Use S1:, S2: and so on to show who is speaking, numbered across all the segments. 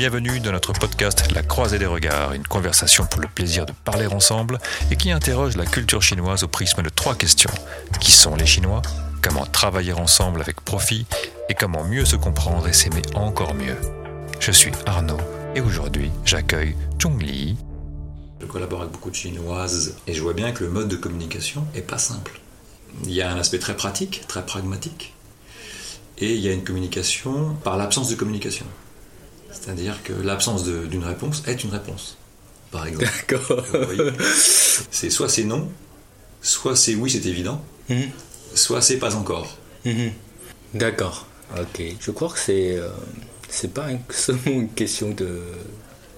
S1: bienvenue dans notre podcast La croisée des regards, une conversation pour le plaisir de parler ensemble et qui interroge la culture chinoise au prisme de trois questions. Qui sont les Chinois? Comment travailler ensemble avec profit? Et comment mieux se comprendre et s'aimer encore mieux? Je suis Arnaud et aujourd'hui j'accueille Chung Li.
S2: Je collabore avec beaucoup de Chinoises et je vois bien que le mode de communication est pas simple. Il y a un aspect très pratique, très pragmatique, et il y a une communication par l'absence de communication. C'est-à-dire que l'absence d'une réponse est une réponse, par exemple.
S3: D'accord.
S2: C'est soit c'est non, soit c'est oui, c'est évident,
S3: Mhm.
S2: soit c'est pas encore.
S3: Mhm. D'accord. Ok. Je crois que c'est euh, c'est pas seulement une question de,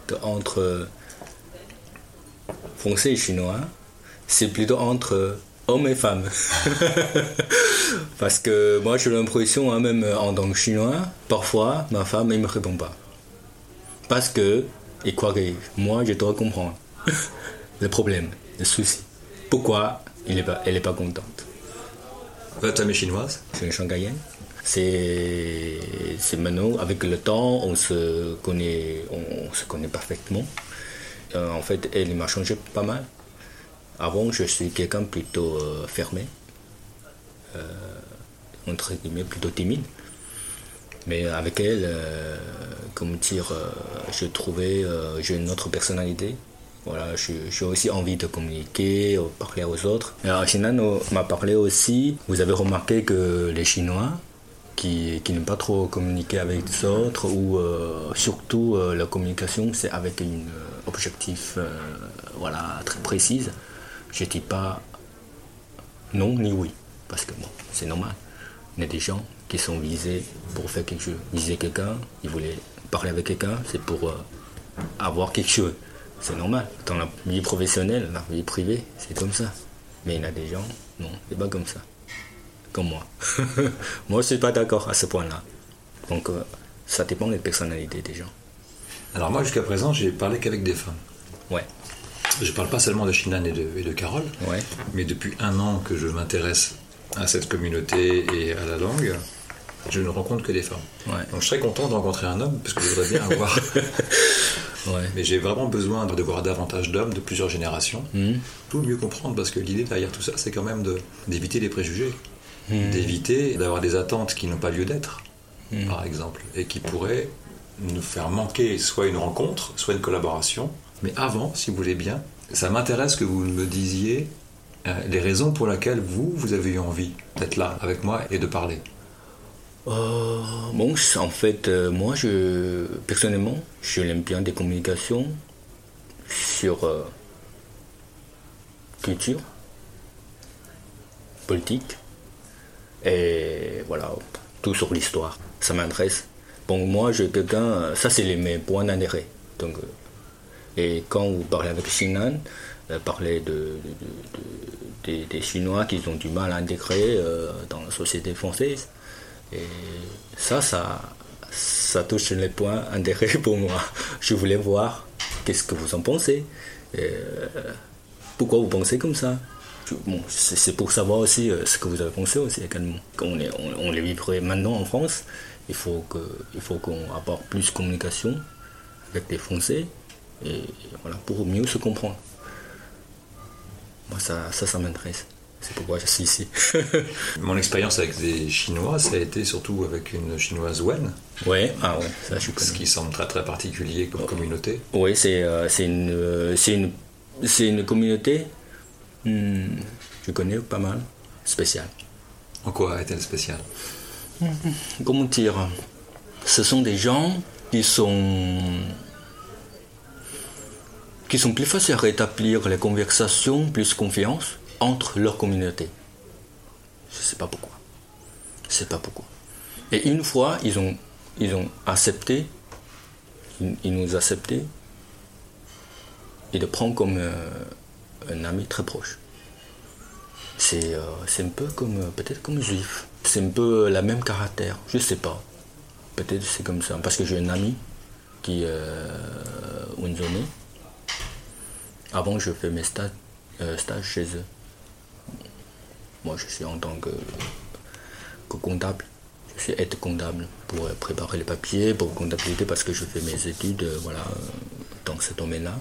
S3: de entre euh, français et chinois, c'est plutôt entre euh, hommes et femmes. Parce que moi j'ai l'impression, hein, même en tant que chinois, parfois ma femme ne me répond pas. Parce que croit que moi je dois comprendre le problème, le souci. Pourquoi il est pas, elle n'est pas contente?
S2: Votre femme est chinoise
S3: C'est une Shanghaïenne. C'est c'est maintenant, avec le temps, on se connaît, on se connaît parfaitement. Euh, en fait, elle m'a changé pas mal. Avant, je suis quelqu'un plutôt euh, fermé, euh, entre guillemets, plutôt timide. Mais avec elle, euh, comment dire, euh, je trouvais, euh, j'ai une autre personnalité. Voilà, j'ai aussi envie de communiquer, euh, parler aux autres. Alors, Sinan euh, m'a parlé aussi, vous avez remarqué que les Chinois, qui, qui n'aiment pas trop communiquer avec les autres, ou surtout euh, la communication, c'est avec un objectif voilà, très précis. Je dis pas non ni oui, parce que bon, c'est normal. Y a des gens qui sont visés pour faire quelque chose. Viser quelqu'un, ils voulaient parler avec quelqu'un, c'est pour euh, avoir quelque chose. C'est normal. Dans la vie professionnelle, la vie privée, c'est comme ça. Mais il y a des gens, non, c'est pas comme ça. Comme moi. moi, je suis pas d'accord à ce point-là. Donc, euh, ça dépend des personnalités des gens.
S2: Alors moi, jusqu'à présent, j'ai parlé qu'avec des femmes.
S3: Ouais,
S2: Je parle pas seulement de Shinan et de, et de Carole,
S3: ouais.
S2: mais depuis un an que je m'intéresse à cette communauté et à la langue, je ne rencontre que des femmes.
S3: Ouais.
S2: Donc je serais content de rencontrer un homme, parce que je voudrais bien avoir...
S3: Ouais.
S2: Mais j'ai vraiment besoin de voir davantage d'hommes de plusieurs générations
S3: Mhm.
S2: pour mieux comprendre, parce que l'idée derrière tout ça, c'est quand même d'éviter les préjugés,
S3: Mhm.
S2: d'éviter d'avoir des attentes qui n'ont pas lieu d'être,
S3: Mhm.
S2: par exemple, et qui pourraient nous faire manquer soit une rencontre, soit une collaboration. Mais avant, si vous voulez bien, ça m'intéresse que vous me disiez euh, les raisons pour lesquelles vous, vous avez eu envie d'être là avec moi et de parler.
S3: Euh, bon, en fait, euh, moi, je, personnellement, je l'aime bien des communications sur euh, culture, politique, et voilà, tout sur l'histoire. Ça m'intéresse. Bon, moi, je quelqu'un, ça, c'est mes points d'intérêt. Donc, et quand vous parlez avec Sinan, euh, parler de, de- de- de- des, Chinois qui ont du mal à intégrer dans la société française, et ça, ça, ça touche les points d'intérêt pour moi. Je voulais voir qu'est-ce que vous en pensez. Euh, pourquoi vous pensez comme ça? Bon, c'est pour savoir aussi euh, ce que vous avez pensé aussi également. On, est, on, on les vivrait maintenant en France, il faut qu'on apporte plus de communication avec les Français et voilà pour mieux se comprendre. Moi ça, ça m'intéresse. C'est pourquoi je suis ici.
S2: Mon expérience avec des Chinois, ça a été surtout avec une Chinoise Wen,
S3: ouais, ah ouais, ça je
S2: ce qui semble très très particulier comme communauté.
S3: Oui, c'est euh, une, euh, une, une communauté, hmm, je connais pas mal, spéciale.
S2: En quoi est-elle spéciale?
S3: Comment dire? Ce sont des gens qui sont qui sont plus faciles à rétablir les conversations, plus confiance entre leur communauté. Je sais pas pourquoi. Je sais pas pourquoi. Et une fois, ils ont, accepté, ils, ils nous accepté, et de prendre comme euh, un ami très proche. C'est euh, un peu comme, euh, peut-être comme juif. C'est un peu la même caractère, je sais pas. Peut-être c'est comme ça. Parce que j'ai un ami qui est euh. Avant, je fais mes stages chez eux. Moi, je suis en tant que, comptable Je suis aide comptable pour préparer les papiers, pour comptabilité, parce que je fais mes études voilà, dans ce domaine-là.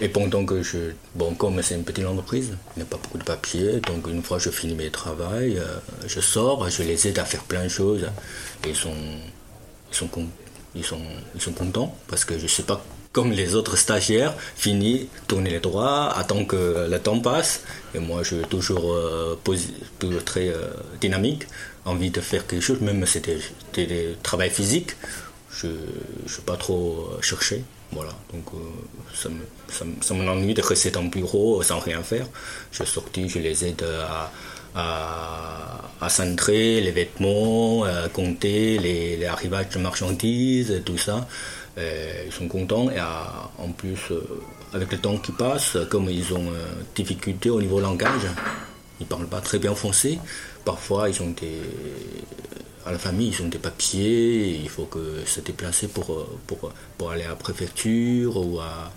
S3: Et pendant que je. Bon, comme c'est une petite entreprise, il n'y a pas beaucoup de papiers, donc une fois que je finis mes travaux, euh, je sors, je les aide à faire plein de choses. Et ils sont, ils sont, ils sont, ils sont contents parce que je ne sais pas comme les autres stagiaires, fini, tourner les droits, attend que le temps passe. Et moi, je suis toujours, euh, très euh, dynamique, envie de faire quelque chose, même si c'était du travail physique. Je ne suis pas trop cherché. Voilà, donc euh, ça, me, ça, m'ennuie de rester dans le bureau sans rien faire. Je suis sorti, je les aide à, à, centrer les vêtements, à compter les, arrivages de marchandises, tout ça. Ils sont contents et en plus, euh, avec le temps qui passe, comme ils ont euh, difficulté au niveau langage, ils ne parlent pas très bien français, parfois ils ont des à la famille, ils ont des papiers, il faut que se déplacer pour, pour, pour aller à la préfecture ou à,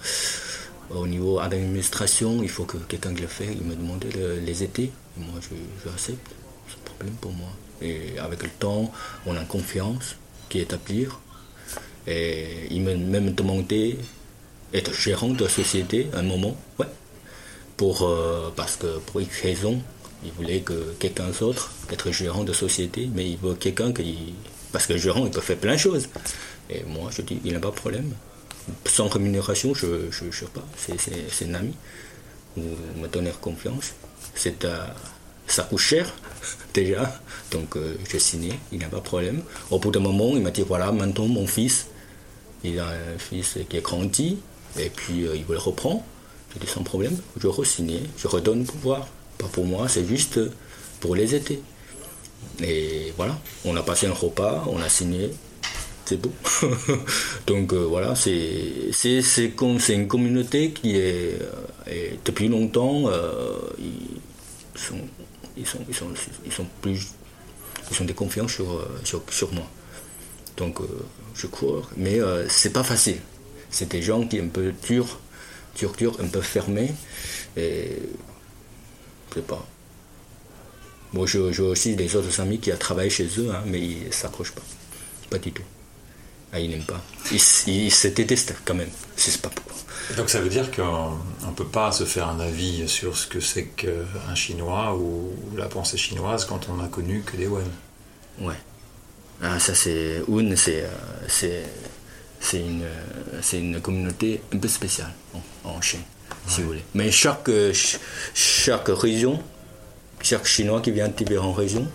S3: au niveau administration, il faut que quelqu'un le fasse. Il me demandait les étés. moi, je, accepte. C'est un problème pour moi. Et avec le temps, on a confiance qui établir. Et il m'a même demandé d'être gérant de société un moment. Ouais. Pour, euh, parce que pour X raison, il voulait que quelqu'un d'autre être gérant de société, mais il veut quelqu'un qui. Parce que gérant, il peut faire plein de choses. Et moi, je dis, il n'a pas de problème. Sans rémunération, je ne sais pas. C'est un ami. Vous me donnez confiance. C'est ça coûte cher, déjà. Donc, euh, je signé, il n'a pas de problème. Au bout d'un moment, il m'a dit voilà, maintenant, mon fils, il a un fils qui est grandi, et puis euh, il veut le reprendre. Je dis sans problème, je re je redonne le pouvoir. Pas pour moi, c'est juste pour les étés. Et voilà, on a passé un repas, on a signé, c'est beau. Donc euh, voilà, c'est c'est une communauté qui est, depuis longtemps, ils, sont, ils, sont, ils, sont, ils sont plus ils sont des confiants sur, sur, moi. Donc je crois, mais c'est pas facile. C'est des gens qui sont un peu durs, durs, durs, un peu fermés. Et je sais pas. Moi, j'ai aussi des autres amis qui ont travaillé chez eux, hein, mais ils ne s'accrochent pas. Pas du tout. Ah, ils n'aiment pas. Ils, se détestent quand même. C'est pas pourquoi.
S2: Donc ça veut dire qu'on ne peut pas se faire un avis sur ce que c'est qu'un Chinois ou, la pensée chinoise quand on n'a connu que des Wen.
S3: Ouais. Ah, ça c'est... Un, c'est... c'est c'est une, une communauté un peu spéciale en Chine si vous voulez. Mais chaque, chaque région, chaque Chinois qui vient de différentes régions,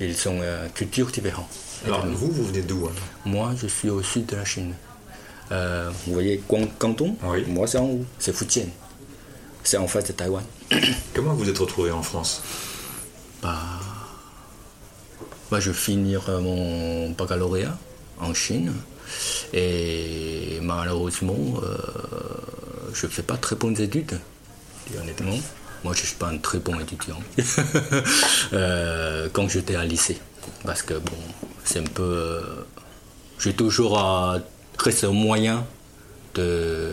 S3: ils ont une culture différente.
S2: Alors vous, vous venez d'où
S3: Moi, je suis au sud de la Chine. Euh, vous voyez Canton oui. Moi, c'est en haut, c'est Fujian. C'est en face de Taïwan.
S2: Comment vous êtes retrouvé en France?
S3: Bah, bah, Je vais finir mon baccalauréat en Chine. Et malheureusement, euh, je ne fais pas très bonnes études, honnêtement. Moi, je ne suis pas un très bon étudiant euh, quand j'étais à lycée. Parce que, bon, c'est un peu. Euh, j'ai toujours à rester au moyen de,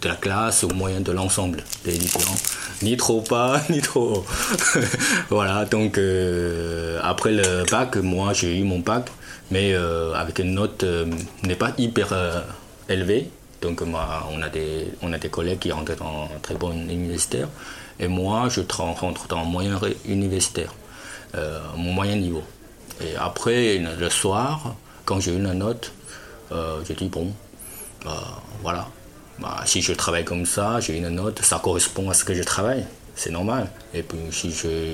S3: de la classe, au moyen de l'ensemble des étudiants. Ni trop pas, ni trop. voilà, donc euh, après le bac, moi j'ai eu mon bac, mais avec une note n'est pas hyper élevée. Donc on, a des, on a des collègues qui rentrent dans un très bon universitaire. Et moi, je rentre dans un moyen universitaire, euh, mon moyen niveau. Et après, le soir, quand j'ai une note, euh, je dis bon, bah, voilà. Bah, si je travaille comme ça, j'ai une note, ça correspond à ce que je travaille. C'est normal. Et puis, si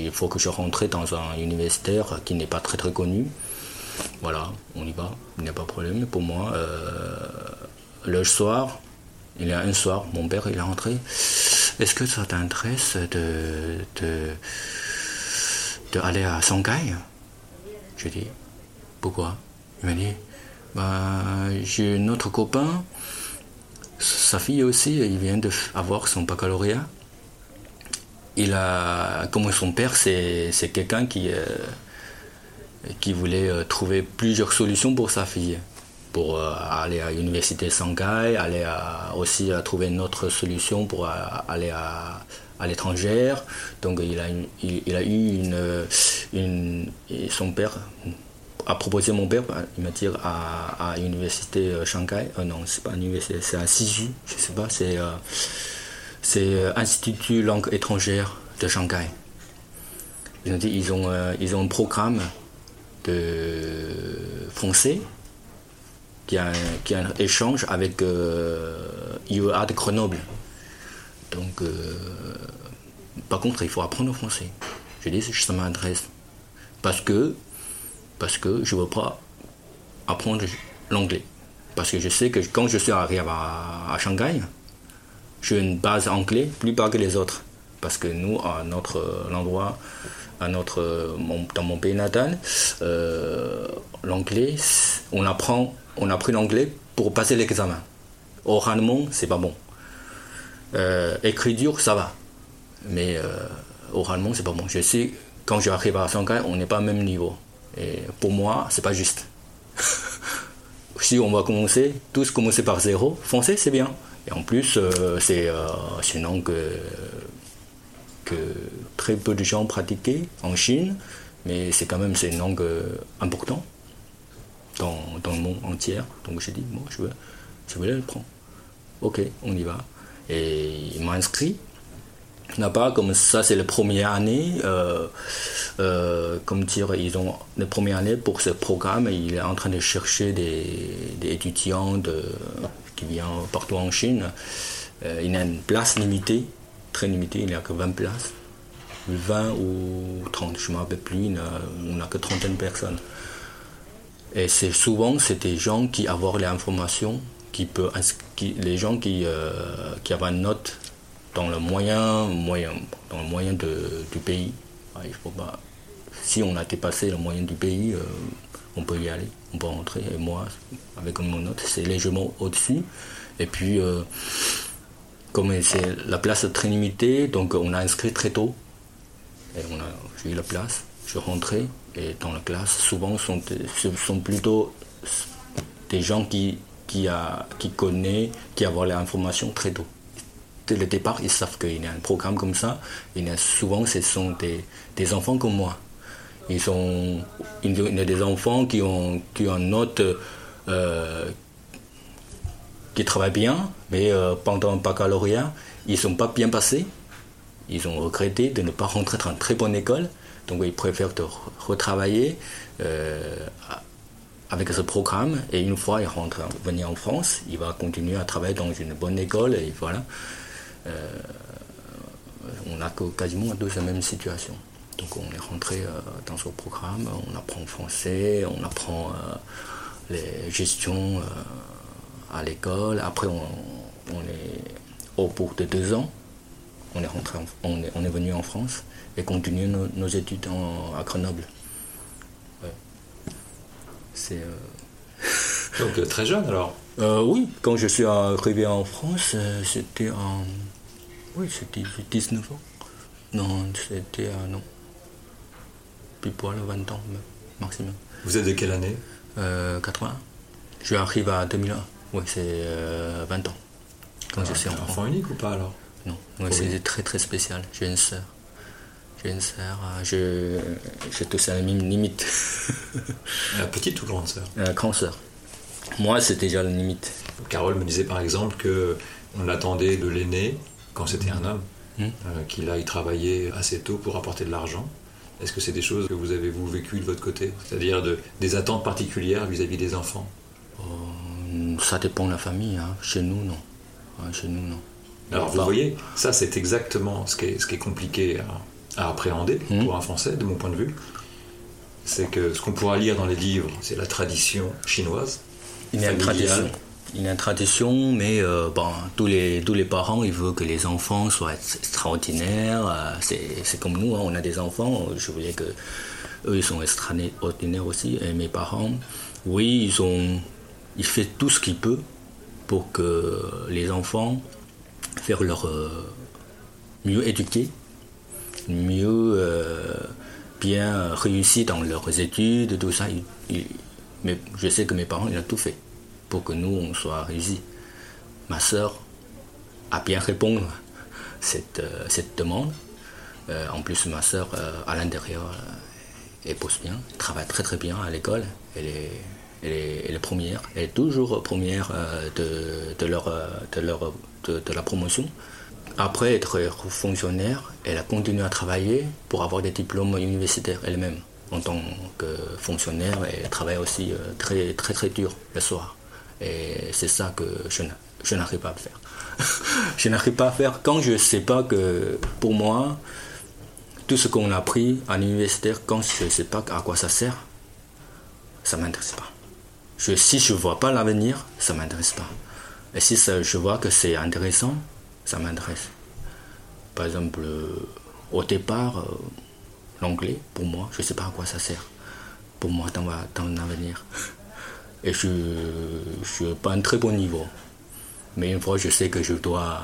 S3: il faut que je rentre dans un universitaire qui n'est pas très très connu, voilà, on y va, il n'y a pas de problème. Pour moi, euh, le soir, il y a un soir, mon père il est rentré. Est-ce que ça t'intéresse de, de, aller à Shanghai Je dis pourquoi? Il m'a dit bah, j'ai notre copain, sa fille aussi, il vient d'avoir son baccalauréat. Il a, comme son père, c'est, quelqu'un qui, euh, qui voulait euh, trouver plusieurs solutions pour sa fille pour euh, aller à l'université Shanghai, aller aussi à trouver une autre solution pour aller à, à l'étranger. Donc il a, il, a eu une, une, Son père a proposé mon père, il m'a dit à, à l'université Shanghai. non, c'est pas l'université, c'est à Siju, je sais pas, c'est c'est Institut langue étrangère de Shanghai. Ils ont dit ils ont, ils ont un programme de français qui a, qui a un échange avec euh, IEA de Grenoble. Donc, euh, par contre, il faut apprendre le français. Je dis, ça m'intéresse. Parce que, parce que je ne veux pas apprendre l'anglais. Parce que je sais que quand je suis arrivé à, Shanghai, j'ai une base anglais plus bas que les autres. Parce que nous, à notre endroit, à notre, dans mon pays natal, euh, l'anglais, on apprend, on a appris l'anglais pour passer l'examen. Oralement, c'est pas bon. Euh, écriture, ça va. Mais euh, oralement, c'est pas bon. Je sais, quand j'arrive à Shanghai, on n'est pas au même niveau. Et pour moi, c'est pas juste. si on va commencer, tous commencer par zéro, français, c'est bien. Et en plus, euh, c'est une langue que très peu de gens pratiquaient en Chine, mais c'est quand même une langue importante dans, dans, le monde entier. Donc j'ai dit, moi, je veux, je veux le prendre. Ok, on y va. Et il m'a inscrit. Là-bas, comme ça, c'est la première année. Euh, euh, comme dire, ils ont la première année pour ce programme. Il est en train de chercher des, étudiants de, qui viennent partout en Chine. Euh, il a une place limitée, très limitée, il n'y a que 20 places. 20 ou 30, je ne me rappelle plus, on n'a que trentaine de personnes. Et c'est souvent c'est des gens qui avoir les informations, qui peut, les gens qui, qui avaient une note dans le moyen, moyen, dans le moyen de, du pays. si on a dépassé le moyen du pays, euh, on peut y aller, on peut rentrer. Et moi, avec mon note, c'est légèrement au-dessus. Et puis, euh, comme c'est la place très limitée, donc on a inscrit très tôt. Et on a, j'ai eu la place, je rentrais, et dans la classe, souvent, ce sont plutôt des gens qui, qui, a, qui connaissent, qui ont l'information très tôt. Dès le départ, ils savent qu'il y a un programme comme ça. Souvent, ce sont des, enfants comme moi. Ils sont, il y a des enfants qui ont, qui ont une note euh, qui travaillent bien, mais euh, pendant le baccalauréat, ils ne sont pas bien passés. Ils ont regretté de ne pas rentrer dans une très bonne école. Donc ils préfèrent retravailler euh, avec ce programme et une fois il rentre venir en France, il va continuer à travailler dans une bonne école et voilà. Euh, on a quasiment tous la même situation. Donc on est rentré euh, dans ce programme, on apprend français, on apprend les gestions à l'école. Après on, est au bout de deux ans, on est rentré, on, est, on est venu en France et continuer nos, études à Grenoble.
S2: C'est. Euh, Donc euh, très jeune alors?
S3: Euh, Oui, quand je suis arrivé en France, c'était en. Oui, c'était 19 ans. Non, c'était. non. Puis pour le 20 ans maximum.
S2: Vous êtes de quelle année?
S3: 80. Je arrive à 2001. Oui, c'est 20 ans.
S2: Quand je suis en enfant unique ou pas alors?
S3: Non, c'est très très spécial. J'ai une sœur. J'ai une sœur, je, j'ai tous à la même limite.
S2: la petite ou grande sœur?
S3: La grande sœur. Moi, c'était déjà la limite.
S2: Carole me disait par exemple que on attendait de l'aîné, quand c'était un homme, hmm. euh, qu'il aille travailler assez tôt pour apporter de l'argent. Est-ce que c'est des choses que vous avez vous vécues de votre côté? C'est-à-dire de, des attentes particulières vis-à-vis des enfants?
S3: Euh, Ça dépend de la famille. Hein. Chez nous, non. chez nous, non.
S2: Alors, vous voyez, ça, c'est exactement ce qui est, ce qui est compliqué à, à appréhender hmm. pour un Français, de mon point de vue, c'est que ce qu'on pourra lire dans les livres, c'est la tradition chinoise.
S3: Il y a une tradition. Il y a une tradition, mais euh, tous, les, parents, ils veulent que les enfants soient extraordinaires. Euh, c'est comme nous, hein, on a des enfants. Je voulais que eux, ils sont extraordinaires aussi. Et mes parents, oui, ils ont, ils font tout ce qu'ils peuvent pour que les enfants fassent leur euh, mieux éduquer mieux bien réussi dans leurs études, tout ça. mais je sais que mes parents, ils ont tout fait pour que nous, on soit réussis. Ma soeur a bien répondu. cette, cette demande. en plus, ma soeur, à l'intérieur, elle pose bien, elle travaille très très bien à l'école. Elle est, elle, est, première, elle est toujours première de, de, leur, de, leur, de la promotion. Après être fonctionnaire, elle a continué à travailler pour avoir des diplômes universitaires elle-même. En tant que fonctionnaire, elle travaille aussi euh, très très très dur le soir. Et c'est ça que je n'arrive pas à faire. je n'arrive pas à faire quand je ne sais pas que pour moi, tout ce qu'on a appris à l'université, quand je ne sais pas à quoi ça sert, ça ne m'intéresse pas. si je ne vois pas l'avenir, ça ne m'intéresse pas. Et si je vois que c'est intéressant, ça m'intéresse. Par exemple, euh, au départ, euh, l'anglais, pour moi, je ne sais pas à quoi ça sert. Pour moi, dans, dans l'avenir. Et je ne suis pas un très bon niveau. Mais une fois, je sais que je dois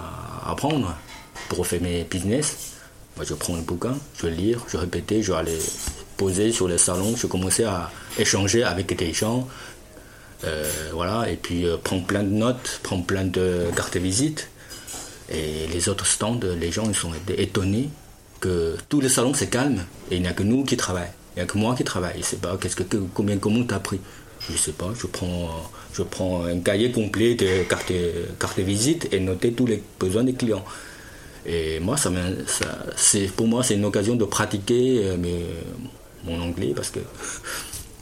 S3: apprendre pour faire mes business. Moi, je prends le bouquin, je lis, je répète, je vais aller poser sur le salon, je commençais à échanger avec des gens. Euh, voilà, et puis prendre plein de notes, prendre plein de cartes de visite. Et les autres stands, les gens ils sont étonnés que tous les salons c'est calme et il n'y a que nous qui travaillons. Il n'y a que moi qui travaille. Je ne sais pas qu'est-ce que, combien comment t'as pris. Je ne sais pas. Je prends, je prends un cahier complet de cartes carte de visite et noter tous les besoins des clients. Et moi, ça, ça pour moi, c'est une occasion de pratiquer euh, mes, mon anglais parce que,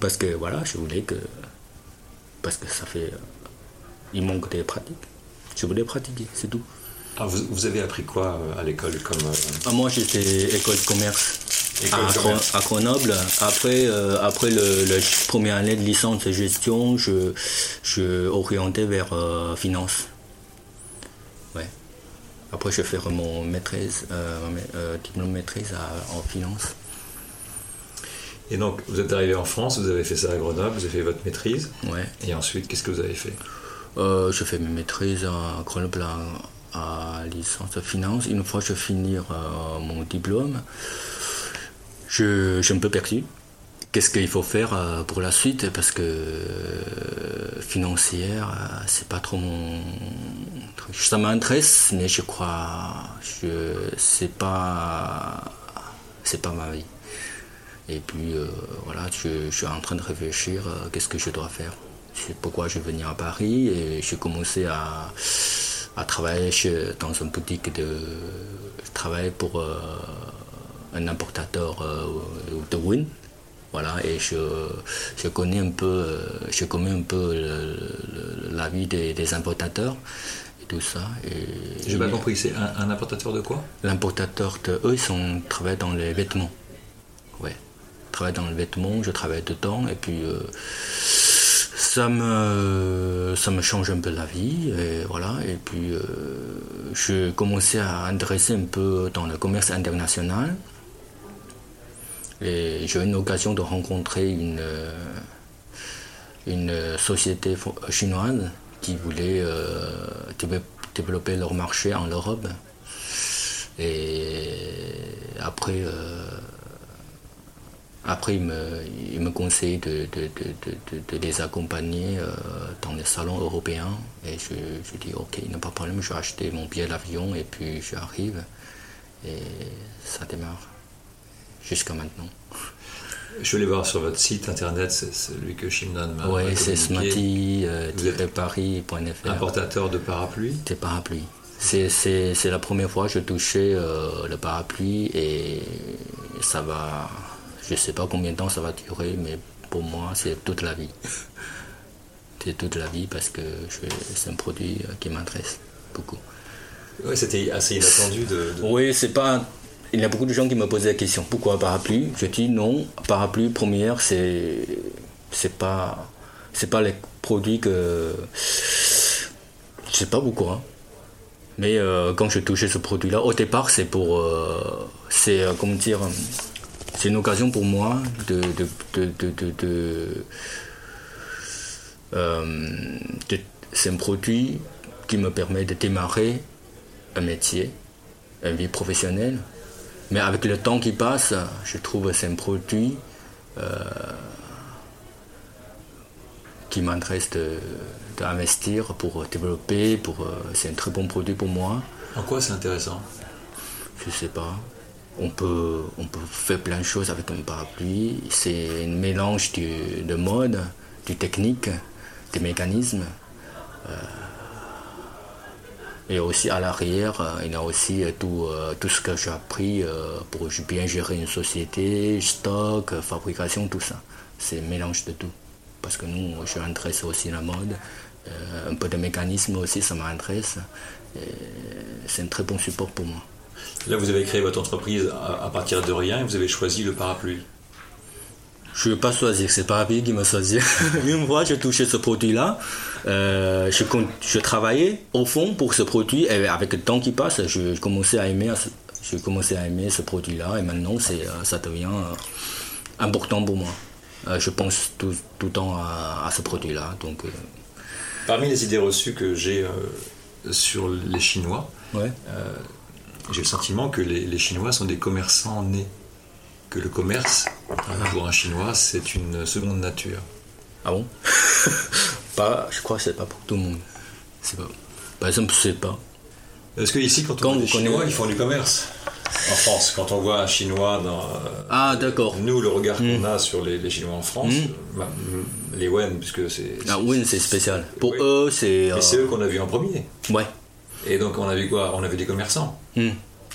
S3: parce que voilà, je voulais que, parce que ça fait, il manque de pratique. Je voulais pratiquer, c'est tout.
S2: Ah, vous, avez appris quoi euh, à l'école comme euh,
S3: ah, Moi, j'étais école de commerce. À, Grenoble. Après, euh, après le, première année de licence de gestion, je, je orienté vers finance. Ouais. Après, je vais faire mon maîtrise, diplôme maîtrise en finance.
S2: Et donc, vous êtes arrivé en France, vous avez fait ça à Grenoble, vous avez fait votre maîtrise.
S3: Ouais.
S2: Et ensuite, qu'est-ce que vous avez fait?
S3: Je fais mes maîtrises à Grenoble licence de finance. Une fois que je finis euh, mon diplôme, je, suis un peu perdu. Qu'est-ce qu'il faut faire euh, pour la suite? Parce que euh, financière, c'est pas trop mon truc. Ça m'intéresse, mais je crois, je c'est pas, c'est pas ma vie. Et puis voilà, je, je, suis en train de réfléchir qu'est-ce que je dois faire. C'est pourquoi je vais venir à Paris et j'ai commencé à à travailler dans une boutique de travail pour euh, un importateur euh, de win. Voilà, et je, je, connais un peu, euh, je connais un peu la vie des, importateurs et tout ça.
S2: J'ai pas compris, c'est un, importateur de quoi?
S3: L'importateur de eux, ils sont travaillent dans les vêtements. Ouais, travaillent dans les vêtements, je travaille dedans et puis ça me, ça me change un peu la vie. Et voilà. Et puis, euh, je commençais à intéresser un peu dans le commerce international. Et j'ai eu une occasion de rencontrer une, une société chinoise qui voulait euh, développer leur marché en Europe. Et après, euh, il me, il conseille de, les accompagner euh, dans les salons européens. Et je, je dis, ok, il n'y a pas de problème, je vais acheter mon billet d'avion et puis j'arrive. Et ça démarre jusqu'à maintenant.
S2: Je vais aller voir sur votre site internet, c'est celui que Shimnon m'a
S3: Oui, c'est smarty euh.
S2: Importateur de parapluies
S3: Des parapluies. C'est la première fois que je touchais euh, le parapluie et ça va je ne sais pas combien de temps ça va durer, mais pour moi, c'est toute la vie. c'est toute la vie parce que c'est un produit euh, qui m'intéresse beaucoup.
S2: Oui, c'était assez inattendu de,
S3: Oui, c'est pas. Il y a beaucoup de gens qui me posent la question pourquoi parapluie? Je dis non, parapluie première, c'est c'est pas c'est pas les produits que je sais pas beaucoup. Hein. Mais euh, quand je touchais ce produit-là, au départ, c'est pour euh, c'est comment dire c'est une occasion pour moi de, euh, c'est un produit qui me permet de démarrer un métier, une vie professionnelle. Mais avec le temps qui passe, je trouve que c'est un produit euh, qui m'intéresse d'investir pour développer. Pour, euh, c'est un très bon produit pour moi.
S2: En quoi c'est intéressant?
S3: Je sais pas. On peut, on peut faire plein de choses avec un parapluie. C'est un mélange du- de mode, du technique, des mécanismes. Euh, et aussi à l'arrière, euh, il y a aussi euh, tout, euh, tout ce que j'ai appris pour bien gérer une société, stock, fabrication, tout ça. C'est mélange de tout. Parce que nous, je m'intéresse aussi à la mode. Un peu de mécanisme aussi, ça m'intéresse. C'est un très bon support pour moi.
S2: Là, vous avez créé votre entreprise à partir de rien et vous avez choisi le parapluie.
S3: Je ne vais pas choisir, c'est pas lui qui m'a choisi. Une fois, j'ai touché ce produit-là. euh, je, je travaillais au fond pour ce produit et avec le temps qui passe, je, je commençais à aimer, j'ai commencé à aimer ce produit-là et maintenant, c'est, euh, ça devient euh, important pour moi. Euh, je pense tout, tout le temps à, à ce produit-là. Donc, euh,
S2: Parmi les idées reçues que j'ai euh, sur les Chinois,
S3: ouais.
S2: j'ai le sentiment que les, les Chinois sont des commerçants nés. Que le commerce, pour un Chinois, c'est une seconde nature.
S3: Ah bon pas, Je crois que c'est pas pour tout le monde. C'est pas, par exemple, je sais pas.
S2: Est-ce que ici, quand on
S3: Quand
S2: voit des
S3: connaissez-
S2: Chinois, ils font du commerce En France, quand on voit un Chinois dans... euh,
S3: Ah, d'accord.
S2: Nous, le regard qu'on a sur les, les Chinois en France,
S3: Mm.
S2: euh, bah, mm, les Wen, puisque c'est...
S3: Ah oui, c'est spécial. Pour
S2: Oui.
S3: eux, c'est. Euh,
S2: c'est eux qu'on a vu en premier.
S3: Ouais.
S2: Et donc, on a vu quoi? On a vu des commerçants.
S3: Hmm.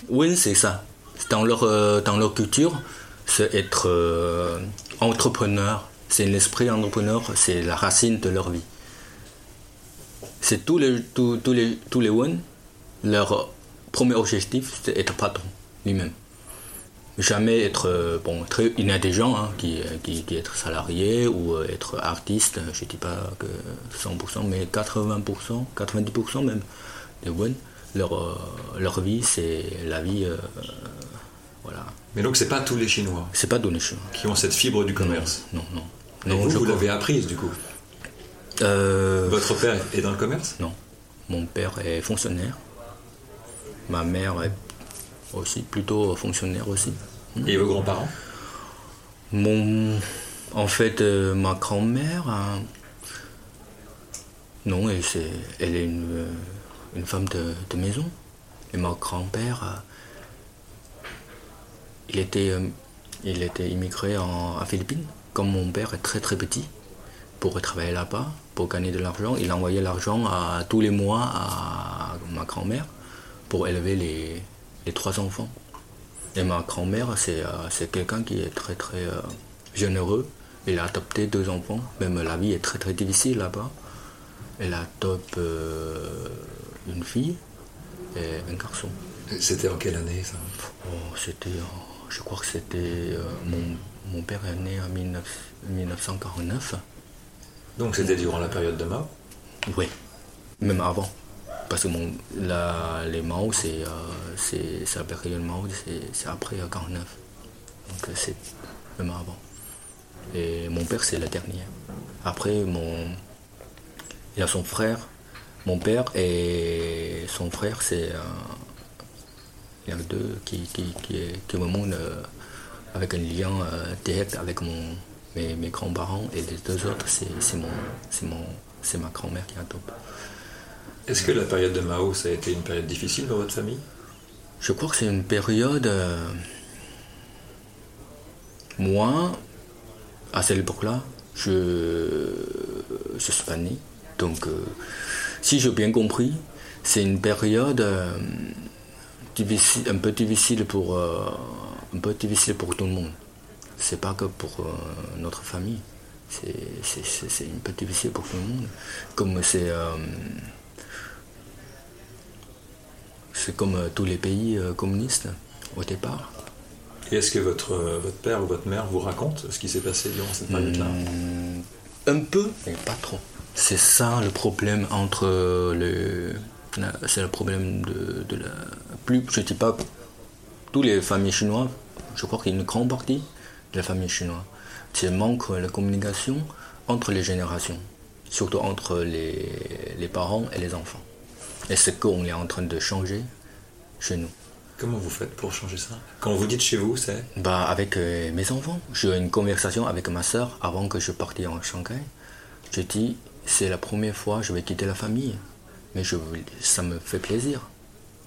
S3: Oui, c'est ça. Dans leur, euh, dans leur culture, c'est être euh, entrepreneur. C'est l'esprit entrepreneur, c'est la racine de leur vie. C'est tous les, tous, les, tous les Wen, leur premier objectif, c'est être patron lui-même. Jamais être, euh, bon, très, gens hein, qui, qui, qui être salarié ou euh, être artiste, je ne dis pas que 100%, mais 80%, 90% même des Wen, leur, vie, c'est la vie, voilà.
S2: Mais donc, c'est pas tous les Chinois
S3: C'est pas donné chez moi.
S2: qui ont cette fibre du commerce.
S3: Non, non.
S2: Et
S3: Non,
S2: vous, vous l'avez apprise, du coup.
S3: Euh,
S2: Votre père est dans le commerce
S3: Non. Mon père est fonctionnaire. Ma mère est aussi plutôt fonctionnaire aussi.
S2: Et vos grands-parents
S3: Mon, en fait, euh, ma grand-mère, euh, non, elle, c'est- elle est une, euh, une femme de, de maison. Et mon grand-père, il était, euh, il était immigré en, à Philippines. Comme mon père est très très petit, pour travailler là-bas, pour gagner de l'argent, il envoyait l'argent à, tous les mois à ma grand-mère pour élever les, les trois enfants. Et ma grand-mère, c'est euh, quelqu'un qui est très très euh, généreux. Elle a adopté deux enfants. Même la vie est très très difficile là-bas. Elle adopte une fille et un garçon.
S2: C'était en quelle année, ça?
S3: Oh, c'était, euh, je crois que c'était euh, mon, mon père est né en 19 1949.
S2: Donc, c'était durant la période de Mao
S3: Oui, même avant. Parce que mon, la, les Mao, c'est, euh, c'est, la période Mao, c'est, après euh, 49. Donc euh, c'est même avant. Et mon père, c'est le dernier. Après, mon, il y a son frère, mon père et son frère, c'est. Il y en a deux qui, qui, qui, qui me montrent euh, avec un lien euh, direct avec mon, mes, mes grands-parents et les deux autres, c'est, c'est, mon, c'est, mon, c'est ma grand-mère qui adopte.
S2: Est-ce que la période de Mao, ça a été une période difficile dans votre famille?
S3: Je crois que c'est une période. euh, moi, à cette époque-là, je, je suis pas né. Donc, euh, si j'ai bien compris, c'est une période euh, difficile, un peu difficile pour, euh, un peu difficile pour tout le monde. C'est pas que pour euh, notre famille. C'est, un peu difficile pour tout le monde. Comme c'est. euh, c'est comme tous les pays communistes au départ.
S2: Et est-ce que votre, votre père ou votre mère vous raconte ce qui s'est passé durant cette période-là?
S3: Hmm, Un peu, mais pas trop. C'est ça le problème entre le. C'est le problème de, de la. Plus, je dis pas tous les familles chinoises, je crois qu'il y a une grande partie de la famille chinoise. C'est le manque de communication entre les générations, surtout entre les, les parents et les enfants. Et c'est qu'on est en train de changer chez nous.
S2: Comment vous faites pour changer ça? Quand vous dites chez vous, c'est?
S3: Bah, avec euh, mes enfants. J'ai eu une conversation avec ma soeur avant que je parte en Shanghai. Je dis, c'est la première fois que je vais quitter la famille. Mais je, ça me fait plaisir.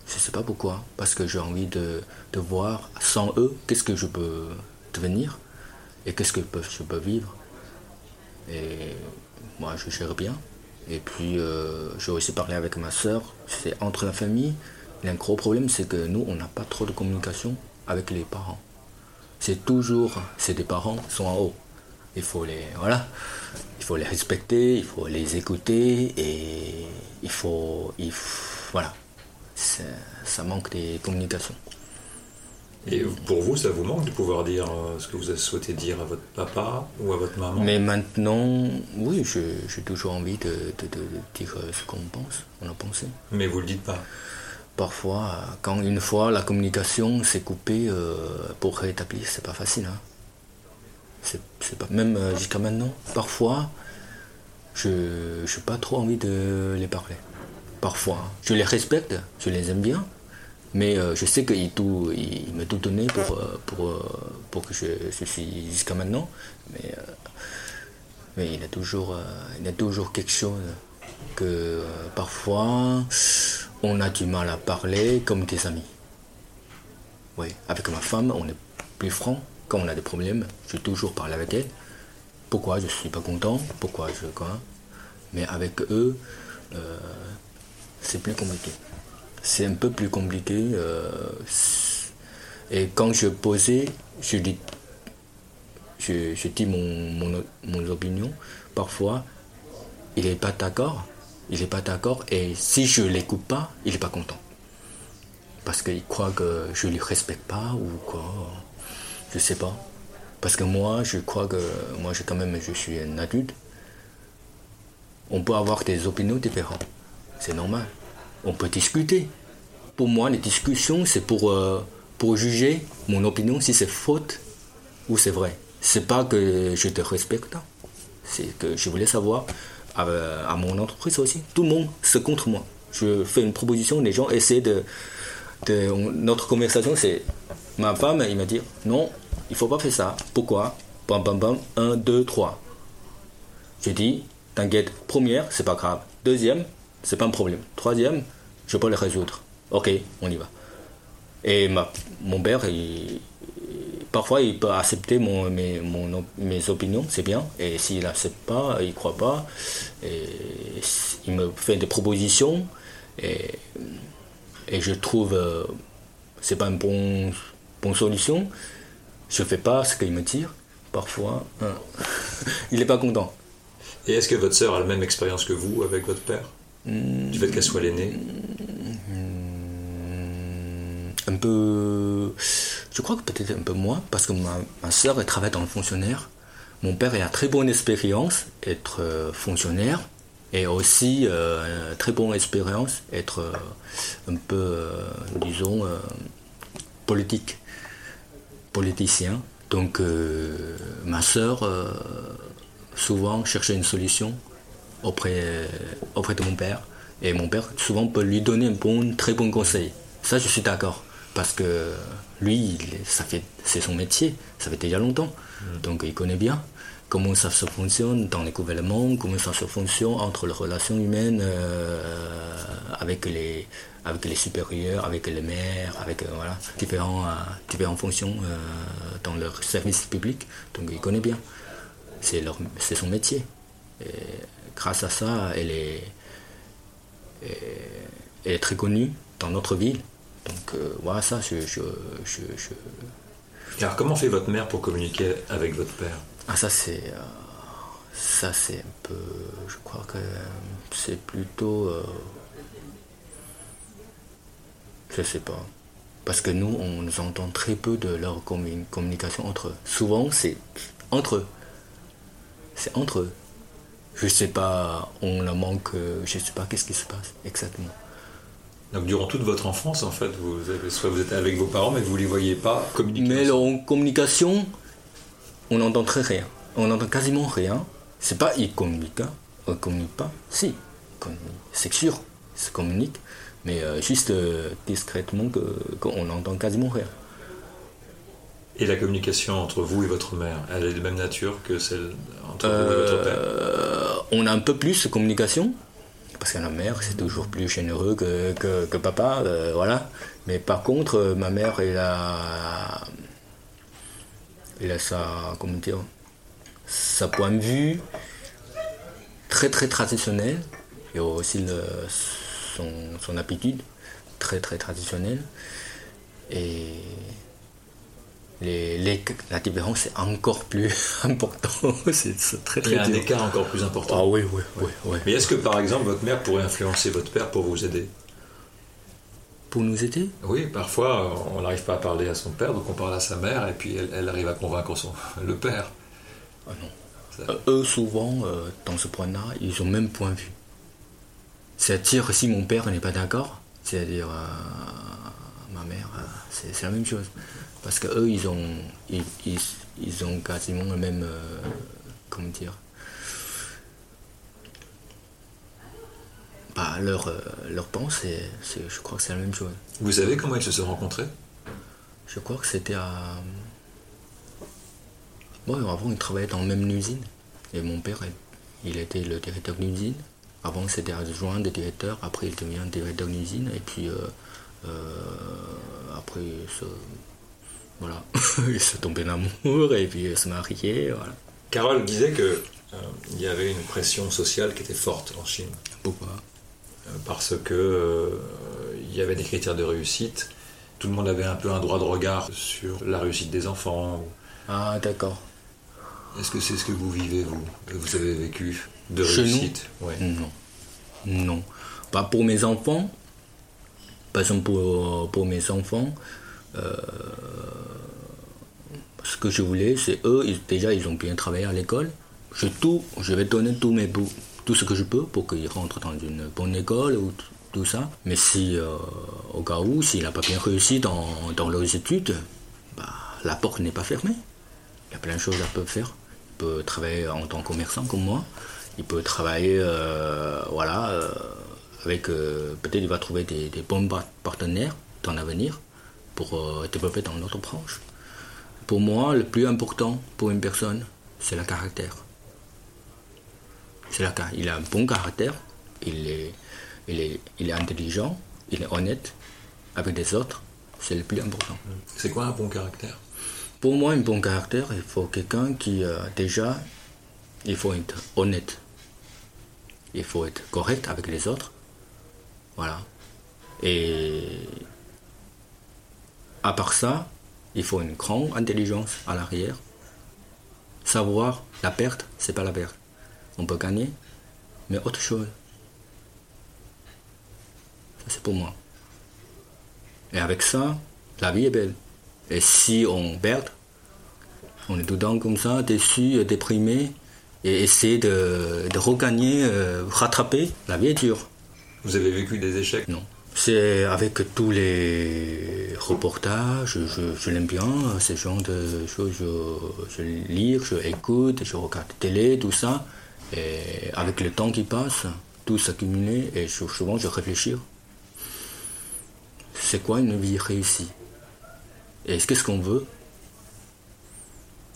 S3: Je sais pas pourquoi. Parce que j'ai envie de, de voir sans eux qu'est-ce que je peux devenir et qu'est-ce que je peux vivre. Et moi, je gère bien. Et puis, euh, j'ai aussi parlé avec ma soeur. C'est entre la famille. Un gros problème, c'est que nous, on n'a pas trop de communication avec les parents. C'est toujours, c'est des parents sont en haut. Il faut les, voilà, il faut les respecter, il faut les écouter et il faut, il voilà, ça manque des communications.
S2: Et pour vous, ça vous manque de pouvoir dire euh, ce que vous avez souhaité dire à votre papa ou à votre maman?
S3: Mais maintenant, oui, j'ai toujours envie de, dire ce qu'on pense, on a pensé.
S2: Mais vous le dites pas?
S3: Parfois, quand une fois la communication s'est coupée, euh, pour rétablir, c'est pas facile. Hein. C'est pas même euh, jusqu'à maintenant. Parfois, je n'ai pas trop envie de les parler. Parfois, je les respecte, je les aime bien, mais euh, je sais qu'il il, m'a tout donné pour, euh, pour, euh, pour que je, suis jusqu'à maintenant. Mais, il, a toujours, il a toujours quelque chose que parfois on a du mal à parler comme des amis. Oui, avec ma femme, on est plus franc. Quand on a des problèmes, je toujours parler avec elle. Pourquoi je ne suis pas content, pourquoi je. Quoi? Mais avec eux, c'est plus compliqué c'est un peu plus compliqué. Euh, et quand je posais, je dis, je, dis mon, mon, opinion. Parfois, il n'est pas d'accord. Il n'est pas d'accord. Et si je ne l'écoute pas, il n'est pas content. Parce qu'il croit que je ne lui respecte pas ou quoi. Je ne sais pas. Parce que moi, je crois que moi, je, quand même, je suis un adulte. On peut avoir des opinions différentes. C'est normal on peut discuter. Pour moi, les discussions, c'est pour, euh, pour juger mon opinion si c'est faute ou c'est vrai. C'est pas que je te respecte, c'est que je voulais savoir euh, à, mon entreprise aussi. Tout le monde c'est contre moi. Je fais une proposition, les gens essaient de. notre conversation, c'est ma femme, il m'a dit non, il faut pas faire ça. Pourquoi? Bam bam bam, 1, 2, 3. J'ai dit, t'inquiète, première, c'est pas grave. Deuxième, c'est pas un problème. Troisième, je peux le résoudre. Ok, on y va. Et ma, mon père, parfois, il peut accepter mon, mes, opinions, c'est bien. Et s'il n'accepte pas, il ne croit pas, il me fait des propositions. Et, et je trouve euh, c'est pas une bonne, solution. Je fais pas ce qu'il me dit. Parfois, hein. il n'est pas content.
S2: Et est-ce que votre sœur a la même expérience que vous avec votre père? Du fait qu'elle soit l'aînée
S3: Un peu. Je crois que peut-être un peu moins, parce que ma, soeur elle travaille dans le fonctionnaire. Mon père a très bonne expérience être euh, fonctionnaire et aussi euh, très bonne expérience être euh, un peu, disons, politique, politicien. Donc ma soeur souvent cherchait une solution auprès, auprès de mon père. Et mon père souvent peut lui donner un bon, très bon conseil. Ça, je suis d'accord. Parce que lui, ça fait, c'est son métier, ça fait déjà longtemps. Mm. Donc il connaît bien comment ça se fonctionne dans les gouvernements, comment ça se fonctionne entre les relations humaines euh, avec, les, avec les supérieurs, avec les maires, avec euh, voilà, différents, euh, différentes fonctions dans leur service public. Donc il connaît bien. C'est, leur, c'est son métier. Et grâce à ça, elle est, est très connue dans notre ville. Donc euh, voilà, ça, je, je,
S2: Alors comment fait votre mère pour communiquer avec votre père?
S3: Ah ça c'est... Euh, ça c'est un peu... Je crois que c'est plutôt... Euh, je sais pas. Parce que nous, on nous entend très peu de leur communication entre eux. Souvent, c'est entre eux. C'est entre eux je sais pas, on la manque, je sais pas qu'est-ce qui se passe exactement.
S2: Donc durant toute votre enfance, en fait, vous soit vous êtes avec vos parents, mais vous ne les voyez pas communiquer.
S3: Mais en communication, on n'entend très rien. On n'entend quasiment rien. C'est pas ils communiquent, hein. on communique pas. Si, c'est sûr, ils se communiquent, mais euh, juste euh, discrètement qu'on n'entend quasiment rien.
S2: Et la communication entre vous et votre mère, elle est de même nature que celle entre vous et votre père
S3: euh, On a un peu plus de communication, Parce que la mère, c'est toujours plus généreux que, que, papa, euh, voilà. Mais par contre, euh, ma mère, elle a, elle a sa, comment dire, sa point de vue très très traditionnel et aussi son, son habitude très très traditionnelle. Et les, les- la différence est encore plus importante. c'est c'est très
S2: Il
S3: très
S2: y a un écart encore plus important.
S3: Ah oui, oui, oui, oui.
S2: Mais est-ce que par exemple votre mère pourrait influencer votre père pour vous aider?
S3: Pour nous aider?
S2: Oui, parfois on n'arrive pas à parler à son père, donc on parle à sa mère et puis elle, elle arrive à convaincre son, le père.
S3: Ah non. Euh, eux, souvent, euh, dans ce point-là, ils ont même point de vue. C'est-à-dire, si mon père n'est pas d'accord, c'est-à-dire euh, ma mère, c'est la même chose. Parce que eux, ils ont, ils, ils, ils ont quasiment le même, euh, comment dire, bah, leur, euh, leur pensée, je crois que c'est la même chose.
S2: Vous savez comment ils se sont rencontrés?
S3: Je crois que c'était à. Bon, avant, il travaillait dans la même usine. Et mon père, il était le directeur d'une usine. Avant, c'était adjoint de directeur. Après, il devient directeur d'une usine. Et puis, euh, euh, après, voilà. il se tombait en amour. Et puis, il se mariait. Voilà.
S2: Carole disait que euh, il y avait une pression sociale qui était forte en Chine.
S3: Pourquoi?
S2: Euh, parce que euh, il y avait des critères de réussite. Tout le monde avait un peu un droit de regard sur la réussite des enfants.
S3: Ah, d'accord.
S2: Est-ce que c'est ce que vous vivez, vous? Vous avez vécu de réussite? Ouais.
S3: Non. Non. Pas pour mes enfants. Exemple, pour, pour mes enfants, euh, ce que je voulais, c'est eux, ils- déjà, ils ont bien travaillé à l'école. Je, tout, je vais donner tout, mes, bou- tout ce que je peux pour qu'ils rentrent dans une bonne école ou tout ça. Mais si, euh, au cas où, s'il n'a pas bien réussi dans, leurs études, bah, la porte n'est pas fermée. Il y a plein de choses à peut faire. Il peut travailler en tant que commerçant comme moi. Il peut travailler, euh, voilà, euh, avec. euh, Peut-être il va trouver des, des bons par- partenaires dans l'avenir pour euh, développer dans notre branche. Pour moi, le plus important pour une personne, c'est le caractère. C'est le Il a un bon caractère, il est, il est, il est intelligent, il est honnête avec les autres. C'est le plus important.
S2: C'est quoi un bon caractère?
S3: Pour moi, un bon caractère, il faut quelqu'un qui, euh, déjà, il faut être honnête. Il faut être correct avec les autres. Voilà. Et à part ça, il faut une grande intelligence à l'arrière. Savoir la perte, c'est pas la perte. On peut gagner, mais autre chose. Ça, c'est pour moi. Et avec ça, la vie est belle. Et si on perd, on est tout le temps comme ça, déçu, déprimé, et essayer de, de regagner, euh, rattraper, la vie est dure.
S2: Vous avez vécu des échecs?
S3: Non. C'est avec tous les reportages, je, je l'aime bien, ce genre de choses, je, je lis, je écoute, je regarde la télé, tout ça. Et avec le temps qui passe, tout s'accumule et je- souvent je réfléchis. C'est quoi une vie réussie? Et qu'est-ce qu'on veut?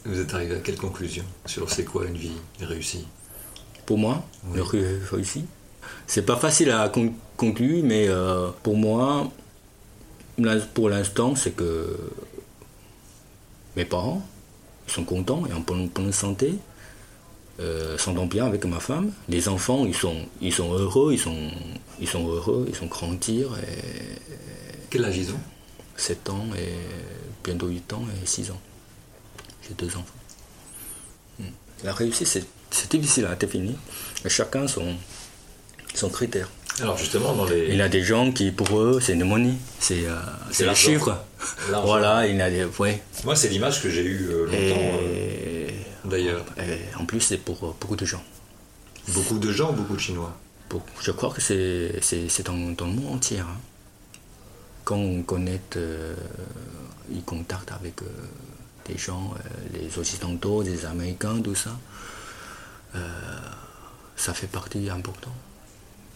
S2: Vous êtes arrivé à quelle conclusion sur c'est quoi une vie réussie?
S3: Pour moi, le ré- réussi. C'est pas facile à con- conclure, mais euh, pour moi, pour l'instant, c'est que mes parents sont contents et en bonne, santé, euh, s'entendent bien avec ma femme. Les enfants, ils sont, ils sont heureux, ils sont, ils sont heureux, ils sont grandir. Et
S2: Quel âge ils ont?
S3: 7 ans et bientôt 8 ans et 6 ans. J'ai deux enfants. Hmm. La réussite, c'est, difficile à définir. Et chacun son, son critère.
S2: Alors justement, dans les...
S3: Il y a des gens qui, pour eux, c'est une monnaie. C'est, euh, c'est le chiffre. Voilà, il y a des. Ouais.
S2: Moi, c'est l'image que j'ai eue euh, longtemps, euh, d'ailleurs.
S3: en plus, c'est pour euh, beaucoup de gens.
S2: Beaucoup de gens, beaucoup de Chinois.
S3: Je crois que c'est, dans, dans le monde entier. hein. Quand on connaît, euh, ils contactent avec des gens, les Occidentaux, les Américains, tout ça, ça fait partie importante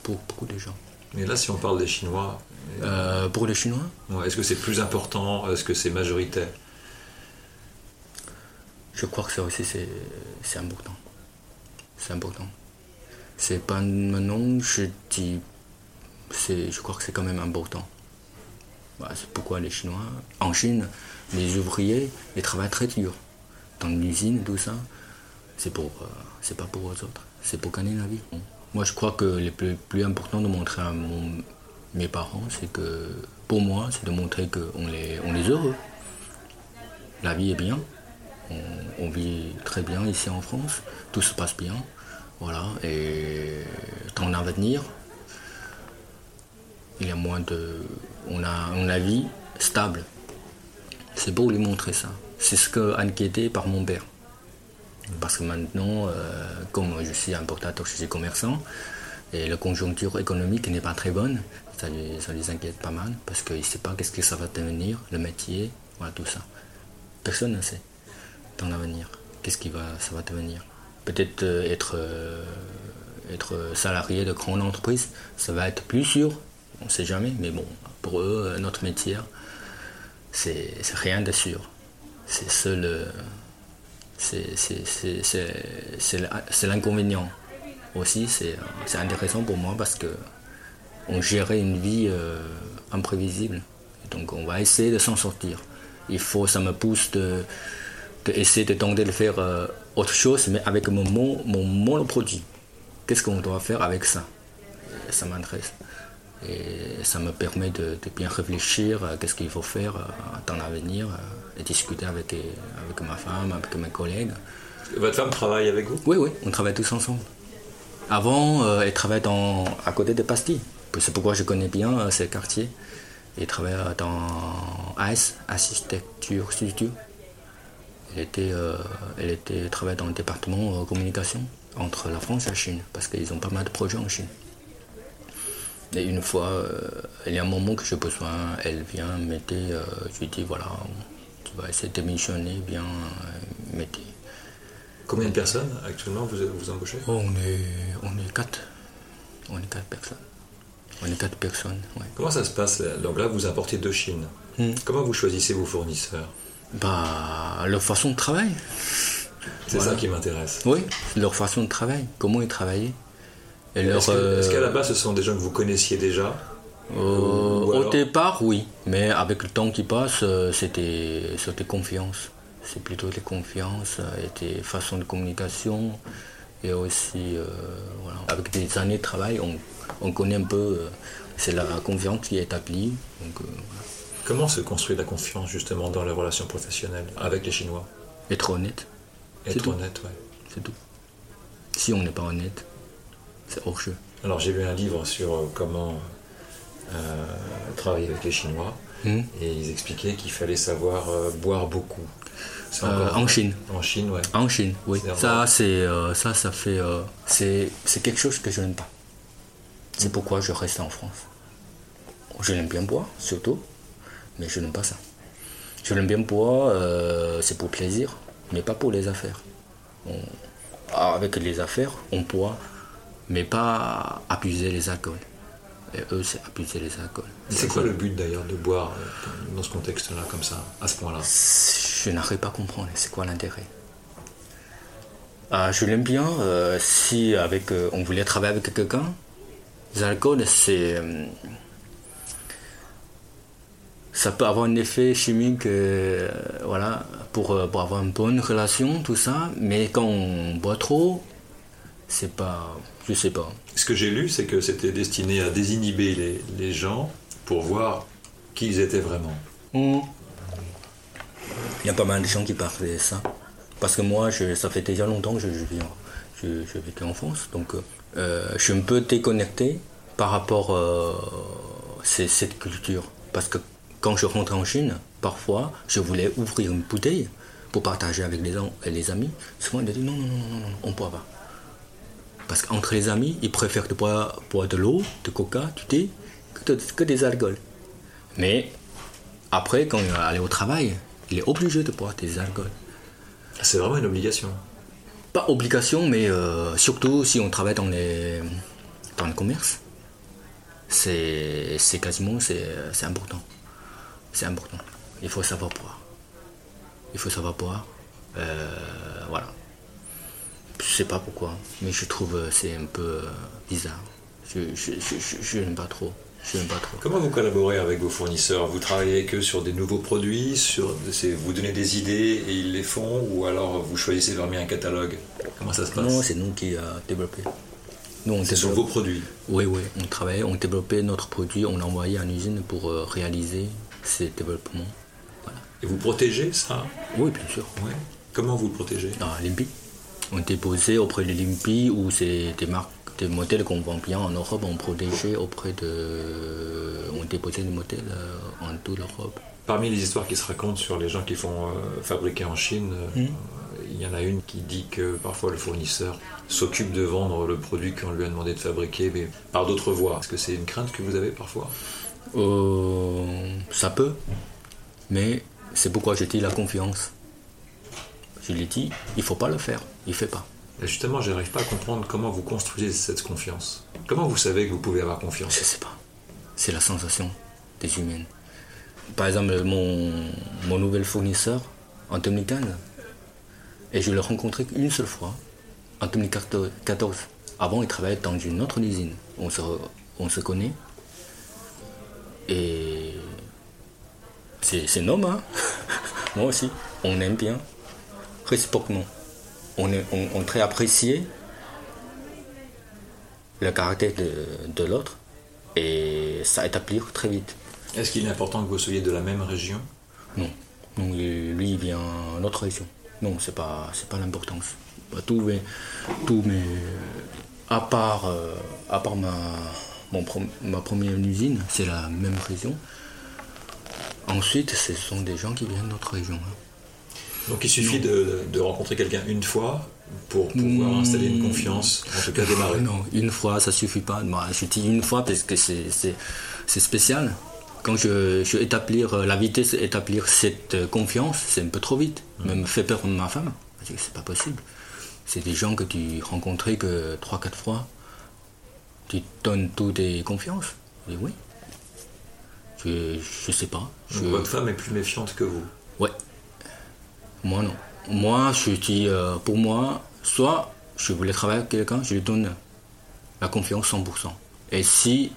S3: pour beaucoup de gens.
S2: Mais là, si on parle des Chinois,
S3: Euh, pour les Chinois,
S2: ouais, est-ce que c'est plus important Est-ce que c'est majoritaire?
S3: Je crois que ça aussi c'est, important. C'est important. C'est pas maintenant, je dis, je crois que c'est quand même important. Bah, c'est pourquoi les Chinois, en Chine, les ouvriers, ils travaillent très dur. Dans l'usine, tout ça, c'est pour, euh, c'est pas pour eux autres, c'est pour gagner la vie. Moi, je crois que le plus, important de montrer à mes parents, c'est que, pour moi, c'est de montrer qu'on est, on heureux. La vie est bien, on, vit très bien ici en France, tout se passe bien. Voilà, et dans l'avenir, il y a moins de. On a une vie stable. C'est beau lui montrer ça. C'est ce que inquiété par mon père. Parce que maintenant, euh, comme je suis importateur, je suis commerçant, et la conjoncture économique n'est pas très bonne, ça les, inquiète pas mal, parce qu'ils ne savent pas qu'est-ce que ça va devenir, le métier, voilà tout ça. Personne ne sait dans l'avenir qu'est-ce qui va, ça va devenir. Peut-être euh, être, euh, être salarié de grande entreprise, ça va être plus sûr, on ne sait jamais, mais bon, pour eux, notre métier, c'est rien de sûr. C'est seul c'est l'inconvénient. Aussi, c'est intéressant pour moi parce que on gérait une vie euh, imprévisible. Donc on va essayer de s'en sortir. Il faut, ça me pousse de, essayer de tenter de faire euh, autre chose, mais avec mon, mon monoproduit. Qu'est-ce qu'on doit faire avec ça? Ça m'intéresse. Et ça me permet de, bien réfléchir à ce qu'il faut faire euh, dans l'avenir euh, discuter avec, avec ma femme, avec mes collègues.
S2: Votre femme travaille avec vous?
S3: Oui, oui, on travaille tous ensemble. Avant, euh, elle travaillait dans, à côté de Pastilles. C'est pourquoi je connais bien ces quartiers. Elle travaillait dans AS, Architecture Studio. Elle, était, elle était, travaillait dans le département communication entre la France et la Chine, parce qu'ils ont pas mal de projets en Chine. Et une fois, euh, il y a un moment que j'ai besoin, elle vient m'aider, euh, je lui dis voilà, de démissionner, bien euh, m'aider.
S2: Combien de personnes actuellement vous vous embauchez?
S3: Oh, on, est, on est quatre. On est quatre personnes. On est quatre personnes,
S2: Comment ça se passe Donc là, vous importez de Chine. Hmm. Comment vous choisissez vos fournisseurs?
S3: Bah, leur façon de travail.
S2: C'est ça qui m'intéresse.
S3: Oui, leur façon de travail. Comment ils travaillaient
S2: est-ce, qu'à la base, ce sont des gens que vous connaissiez déjà?
S3: Euh, Au départ, oui. Mais avec le temps qui passe, euh, c'était, c'était confiance. C'est plutôt des confiances et des façons de communication. Et aussi, euh, avec des années de travail, on, connaît un peu. c'est la confiance qui est établie.
S2: Comment se construit la confiance justement dans les relations professionnelles avec les Chinois?
S3: Être honnête.
S2: Être honnête, oui.
S3: C'est tout. Si on n'est pas honnête,
S2: alors j'ai lu un livre sur euh, comment euh, travailler avec les Chinois hmm. et ils expliquaient qu'il fallait savoir euh, boire beaucoup.
S3: en Chine.
S2: En Chine, ouais.
S3: En Chine, oui. Ça, c'est ça, ça fait, c'est quelque chose que je n'aime pas. C'est hmm. pourquoi je reste en France. Je l'aime bien boire, surtout, mais je n'aime pas ça. Je l'aime bien boire, c'est pour plaisir, mais pas pour les affaires. avec les affaires, on boit mais pas abuser les alcools. Et eux, c'est abuser les alcools.
S2: C'est quoi le but d'ailleurs de boire euh, dans ce contexte-là, comme ça, à ce point-là?
S3: Je n'arrive pas à comprendre. C'est quoi l'intérêt? Ah, Je l'aime bien. Euh, si avec, euh, on voulait travailler avec quelqu'un, les alcools, c'est. ça peut avoir un effet chimique voilà, pour, pour avoir une bonne relation, tout ça. Mais quand on boit trop, c'est pas. Je sais pas.
S2: Ce que j'ai lu, c'est que c'était destiné à désinhiber les, gens pour voir qui ils étaient vraiment.
S3: Hmm. Il y a pas mal de gens qui parlent de ça. Parce que moi, je, ça fait déjà longtemps que je, je, je, vécu en France. Donc, euh, je suis un peu déconnecté par rapport à euh, cette culture. Parce que quand je rentre en Chine, parfois, je voulais ouvrir une bouteille pour partager avec les, les amis. Souvent, ils disent non, non, non, non, non on ne peut pas. Parce qu'entre les amis, ils préfèrent de boire, de l'eau, de coca, du thé, que, des alcools. Mais après, quand il va aller au travail, il est obligé de boire des alcools.
S2: C'est vraiment une obligation
S3: Pas obligation, mais euh, surtout si on travaille dans, les, dans le commerce. C'est quasiment c'est important. C'est important. Il faut savoir boire. Il faut savoir boire. Euh, voilà. Je sais pas pourquoi, mais je trouve euh, c'est un peu euh, bizarre. Je, je, je, je n'aime pas trop. Je n'aime pas trop.
S2: Comment vous collaborez avec vos fournisseurs? Vous travaillez avec eux sur des nouveaux produits sur, Vous donnez des idées et ils les font Ou alors vous choisissez mettre un catalogue? Comment ça se passe?
S3: Non, c'est nous qui avons développé. Nous, on
S2: C'est sur vos produits?
S3: Oui, oui, on travaillait, on développait notre produit, on l'envoyait en usine pour euh, réaliser ces développements. Voilà.
S2: Et vous protégez ça?
S3: Oui, bien sûr.
S2: Ouais. Comment vous le protégez?
S3: À Limpi. On déposait auprès de Limpi où c'est des marques, des modèles qu'on vend bien en Europe, on protégeait auprès de. On déposait des modèles euh, en toute l'Europe.
S2: Parmi les histoires qui se racontent sur les gens qui font euh, fabriquer en Chine, euh, il y en a une qui dit que parfois le fournisseur s'occupe de vendre le produit qu'on lui a demandé de fabriquer, mais par d'autres voies. Est-ce que c'est une crainte que vous avez parfois?
S3: Euh, ça peut, mais c'est pourquoi je dis la confiance. Je lui dis, il faut pas le faire, il fait pas.
S2: Et Justement, je n'arrive pas à comprendre comment vous construisez cette confiance. Comment vous savez que vous pouvez avoir confiance?
S3: Je sais pas. C'est la sensation des humains. Par exemple, mon, mon nouvel fournisseur en 2015, et je l'ai rencontré qu'une seule fois, en 2014. Avant, il travaillait dans une autre usine. On se, on se connaît. Et c'est c'est un homme, hein. Moi aussi. On aime bien, réciproquement. On est, on, on très apprécié le caractère de, de l'autre et ça établir très vite.
S2: Est-ce qu'il est important que vous soyez de la même région?
S3: Non, lui, il vient d'une autre région. Non, c'est pas, c'est pas l'importance. Bah, Tout mes, tout mes, à part, euh, à part ma, mon prom- ma première usine, c'est la même région. Ensuite, ce sont des gens qui viennent d'autres régions. hein.
S2: Donc il suffit de, de rencontrer quelqu'un une fois pour pouvoir installer une confiance, en tout cas démarrer.
S3: Non, une fois, ça suffit pas. Moi, je dis une fois parce que c'est, spécial. Quand je, je établir euh, la vitesse, établir cette euh, confiance, c'est un peu trop vite. Même fait peur à ma femme. Je dis que c'est pas possible. C'est des gens que tu rencontrais que 3-4 fois. Tu donnes toutes tes confiances. Oui. Je, je sais pas. Je,
S2: votre femme est plus méfiante que vous.
S3: Ouais. Moi, non. Moi, je dis, euh, pour moi, soit je voulais travailler avec quelqu'un, je lui donne la confiance 100%. Et si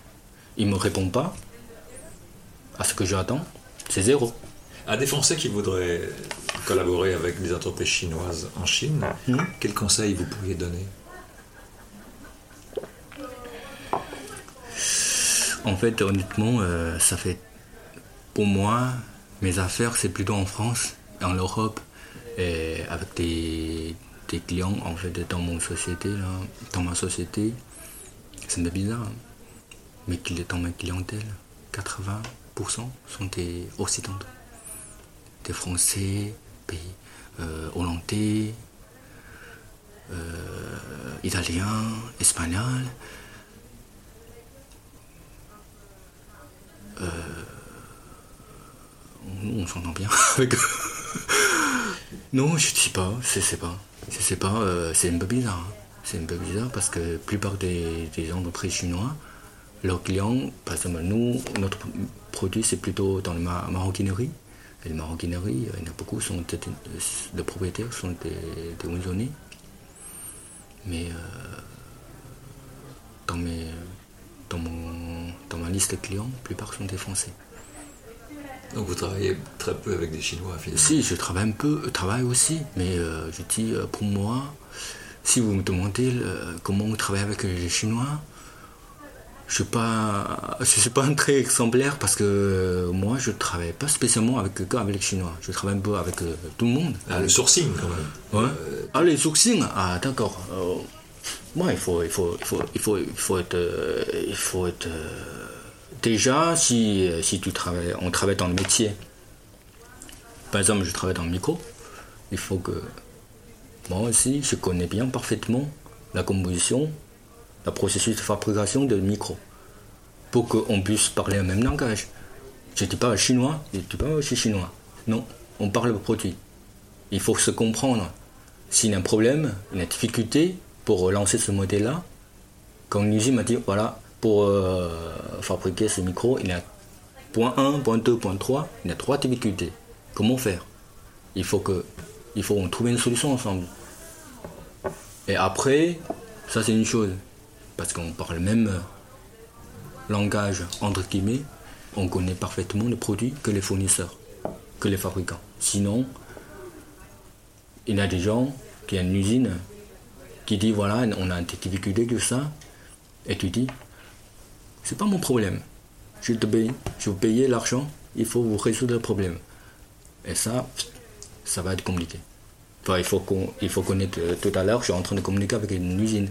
S3: il me répond pas à ce que j'attends, c'est zéro.
S2: À des Français qui voudraient collaborer avec des entreprises chinoises en Chine, quels conseils vous pourriez donner?
S3: En fait, honnêtement, euh, ça fait. Pour moi, mes affaires, c'est plutôt en France, en Europe, et avec des, clients, en fait, dans mon société, là, dans ma société. C'est bizarre. hein. Mais dans ma clientèle, 80% sont des Occidentaux. Des Français, pays euh, Hollandais, euh, Italiens, Espagnols. Nous, on s'entend bien avec. Non, je sais pas, je sais pas. Je sais pas, euh, c'est un peu bizarre. hein. C'est un peu bizarre parce que la plupart des, des entreprises chinois, leurs clients, par exemple, nous, notre produit, c'est plutôt dans la ma- maroquinerie. Et les maroquineries, il y en a beaucoup, sont des, les propriétaires sont des, des. Mais euh, dans, mes, dans, mon, dans ma liste de clients, la plupart sont des Français.
S2: Donc vous travaillez très peu avec des Chinois finalement.
S3: Si, je travaille un peu, je travaille aussi, mais euh, je dis euh, pour moi, si vous me demandez euh, comment on travaille avec les Chinois, je ne suis pas, je suis pas un très exemplaire parce que euh, moi je travaille pas spécialement avec avec les Chinois, je travaille un peu avec euh, tout le monde.
S2: Ah, le sourcing quand même.
S3: Ouais. Ah, les sourcils Ah, d'accord. Euh, moi, il faut, il faut, il faut, il faut, il faut être, euh, il faut être. Déjà, si, euh, si tu travailles, on travaille dans le métier. Par exemple, je travaille dans le micro. Il faut que moi aussi, je connais bien parfaitement la composition, le processus de fabrication de micro, pour qu'on puisse parler le même langage. Je ne dis pas chinois, je ne dis pas je suis chinois. Non, on parle le produit. Il faut se comprendre. S'il y a un problème, une difficulté pour lancer ce modèle-là, quand une usine m'a dit, voilà, pour euh, fabriquer ce micro, il y a point 1, point 2, point 3, il y a trois difficultés. Comment faire? Il faut que, il faut trouver une solution ensemble. Et après, ça c'est une chose, parce qu'on parle même langage entre guillemets, on connaît parfaitement le produit que les fournisseurs, que les fabricants. Sinon, il y a des gens qui ont une usine qui dit voilà, on a des difficultés que ça, et tu dis, c'est pas mon problème. Je te paye, je vais payer l'argent, il faut vous résoudre le problème. Et ça, ça va être compliqué. Enfin, il faut qu'on, il faut connaître. Tout à l'heure, je suis en train de communiquer avec une usine.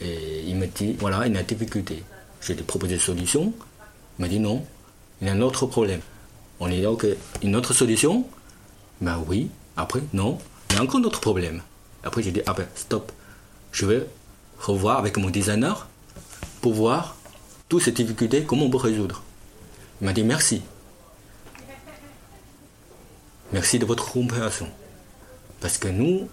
S3: Et il me dit, voilà, il y a une difficulté. J'ai proposé des solutions. Il m'a dit non, il y a un autre problème. On est donc une autre solution? Ben oui. Après, non, il y a encore un autre problème. Après, j'ai dit, ah ben, stop. Je vais revoir avec mon designer pour voir toutes ces difficultés, comment on peut résoudre? Il m'a dit merci. Merci de votre compréhension. Parce que nous,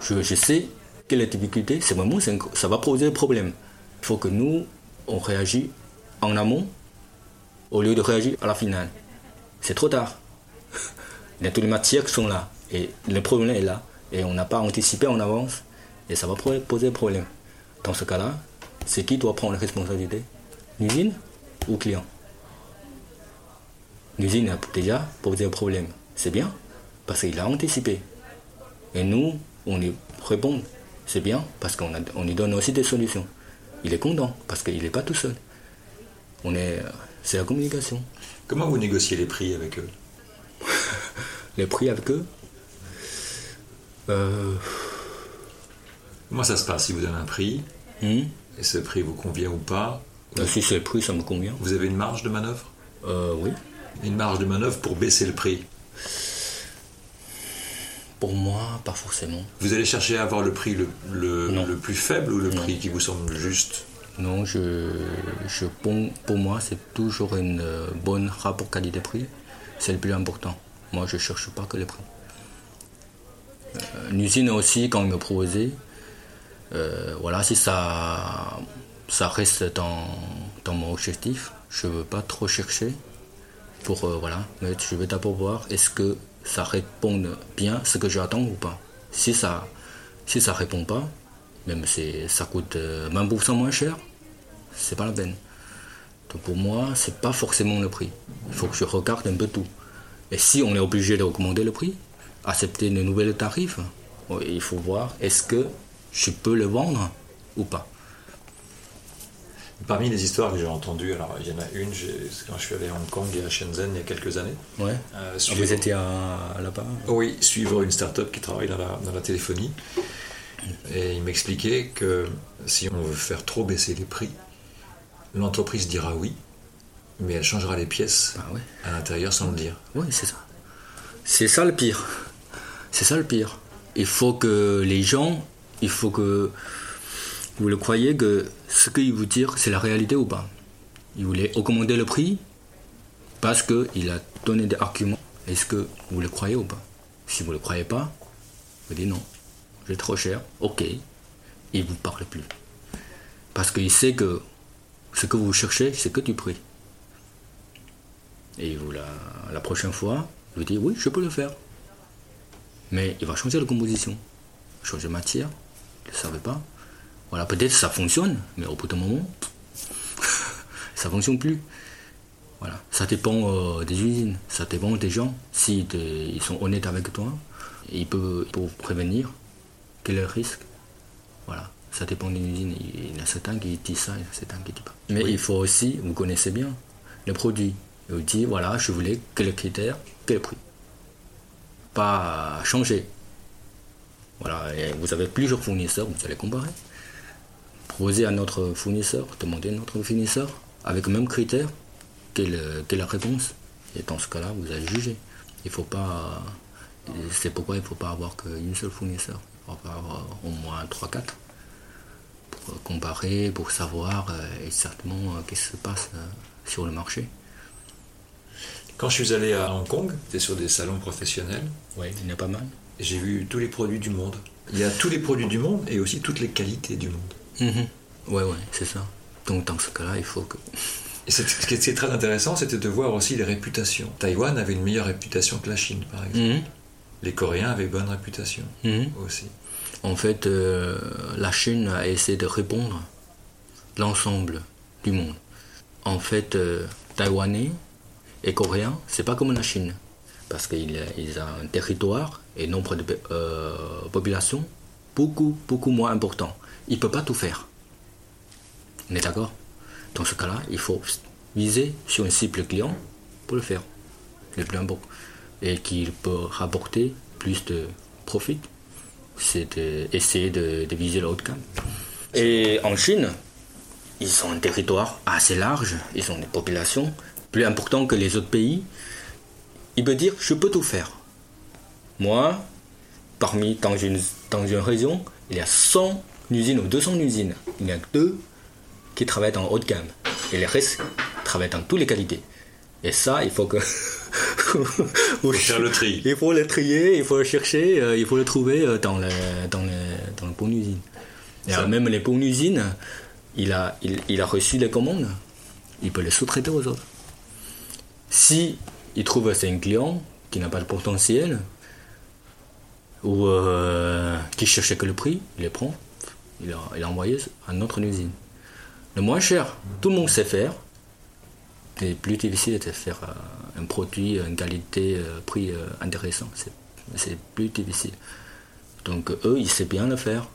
S3: je, sais que les difficultés, c'est vraiment, ça va poser problème. Il faut que nous, on réagisse en amont au lieu de réagir à la finale. C'est trop tard. A toutes les matières sont là. Et le problème est là. Et on n'a pas anticipé en avance. Et ça va poser problème. Dans ce cas-là, c'est qui doit prendre la responsabilité? L'usine ou client L'usine a déjà posé un problème. C'est bien, parce qu'il a anticipé. Et nous, on lui répond. C'est bien, parce qu'on on lui donne aussi des solutions. Il est content, parce qu'il n'est pas tout seul. On est, c'est la communication.
S2: Comment vous négociez les prix avec eux
S3: Les prix avec eux euh...
S2: Comment ça se passe? Si vous donnez un prix hmm? et ce prix vous convient ou pas?
S3: euh, Si c'est le prix, ça me convient.
S2: Vous avez une marge de manœuvre
S3: euh, Oui.
S2: Une marge de manœuvre pour baisser le prix
S3: Pour moi, pas forcément.
S2: Vous allez chercher à avoir le prix le, le, plus faible ou le prix qui vous semble juste
S3: Non, je, je, pour moi, c'est toujours une euh, bonne rapport qualité-prix. C'est le plus important. Moi, je ne cherche pas que les prix. Une usine aussi, quand il me proposait, euh, voilà, si ça, ça reste dans, mon objectif, je ne veux pas trop chercher pour euh, voilà, mais je vais d'abord voir est-ce que ça répond bien ce que j'attends ou pas. Si ça si répond pas, même si ça coûte 20% euh, moins cher, c'est pas la peine. Donc pour moi, c'est pas forcément le prix. Il faut que je regarde un peu tout. Et si on est obligé d'augmenter le prix, accepter de nouveaux tarifs, il faut voir est-ce que je peux le vendre ou pas.
S2: Parmi les histoires que j'ai entendues, alors il y en a une, quand je suis allé à Hong Kong et à Shenzhen il y a quelques années.
S3: Ouais. Euh, ah, vous étiez là-bas
S2: Oui, suivre une start-up qui travaille dans la, dans la téléphonie. Et il m'expliquait que si on veut faire trop baisser les prix, l'entreprise dira oui, mais elle changera les pièces
S3: bah
S2: à l'intérieur sans le dire.
S3: Oui, c'est ça. C'est ça le pire. C'est ça le pire. Il faut que les gens il faut que vous le croyez que ce qu'il vous dit, c'est la réalité ou pas. Il voulait augmenter le prix parce qu'il a donné des arguments. Est-ce que vous le croyez ou pas? Si vous ne le croyez pas, vous dites non, j'ai trop cher, ok, il ne vous parle plus. Parce qu'il sait que ce que vous cherchez, c'est que du prix. Et vous, la, prochaine fois, vous dites oui, je peux le faire. Mais il va changer la composition, changer matière, ne savais pas. Voilà, peut-être ça fonctionne, mais au bout d'un moment, ça fonctionne plus. Voilà, ça dépend euh, des usines, ça dépend des gens. Si ils sont honnêtes avec toi, ils peuvent, prévenir quel est le risque. Voilà, ça dépend d'une usine. Il y en a certains qui disent ça, il y en a certains qui disent pas. Mais il faut aussi, vous connaissez bien, le produit. Vous dites, voilà, je voulais quel critère, quel prix. Pas changer. Voilà, vous avez plusieurs fournisseurs, vous allez comparer. Proposez à notre fournisseur, demandez à notre fournisseur, avec le même critère, quelle, est la réponse. Et dans ce cas-là, vous allez juger. Il faut pas. C'est pourquoi il ne faut pas avoir qu'une seule fournisseur. Il faut avoir au moins 3-4 pour comparer, pour savoir euh, exactement euh, ce qui se passe euh, sur le marché.
S2: Quand je suis allé à Hong Kong, c'était sur des salons professionnels.
S3: Oui, il y en a pas mal
S2: j'ai vu tous les produits du monde. Il y a tous les produits du monde et aussi toutes les qualités du monde.
S3: Mhm. Ouais, ouais, c'est ça. Donc dans ce cas-là, il faut que.
S2: Et ce qui est très intéressant, c'était de voir aussi les réputations. Taïwan avait une meilleure réputation que la Chine, par exemple. Mhm. Les Coréens avaient bonne réputation mhm. aussi.
S3: en fait, euh, la Chine a essayé de répondre l'ensemble du monde. En fait, euh, Taïwanais et Coréens, c'est pas comme la Chine, parce qu'ils ils ont un territoire et nombre de euh, population beaucoup, beaucoup moins important. Ils ne peuvent pas tout faire. On est d'accord? Dans ce cas-là, il faut viser sur un cible client pour le faire, le plus important. Et qu'il peut rapporter plus de profit. C'est d'essayer de, de viser le haut de gamme. Et en Chine, ils ont un territoire assez large, ils ont des populations plus importantes que les autres pays. Ils peuvent dire je peux tout faire. Moi, parmi dans une, dans une région, il y a 100 usines ou 200 usines. Il y a que deux qui travaillent en haut de gamme. Et les restes travaillent dans toutes les qualités. Et ça, il faut que.
S2: faut faire le tri.
S3: Il faut le trier, il faut le chercher, euh, il faut le trouver euh, dans, le, dans, le, dans la bonne usine. Et même les bonnes usines, il a, il, il a reçu les commandes, il peut les sous-traiter aux autres. Si il trouve c'est un client qui n'a pas le potentiel, ou euh, qui cherchait que le prix, il les prend, il a, il a envoyé à notre usine. Le moins cher, tout le monde sait faire. C'est plus difficile de faire euh, un produit, une qualité, euh, prix euh, intéressant. C'est- plus difficile. Donc eux, ils savent bien le faire.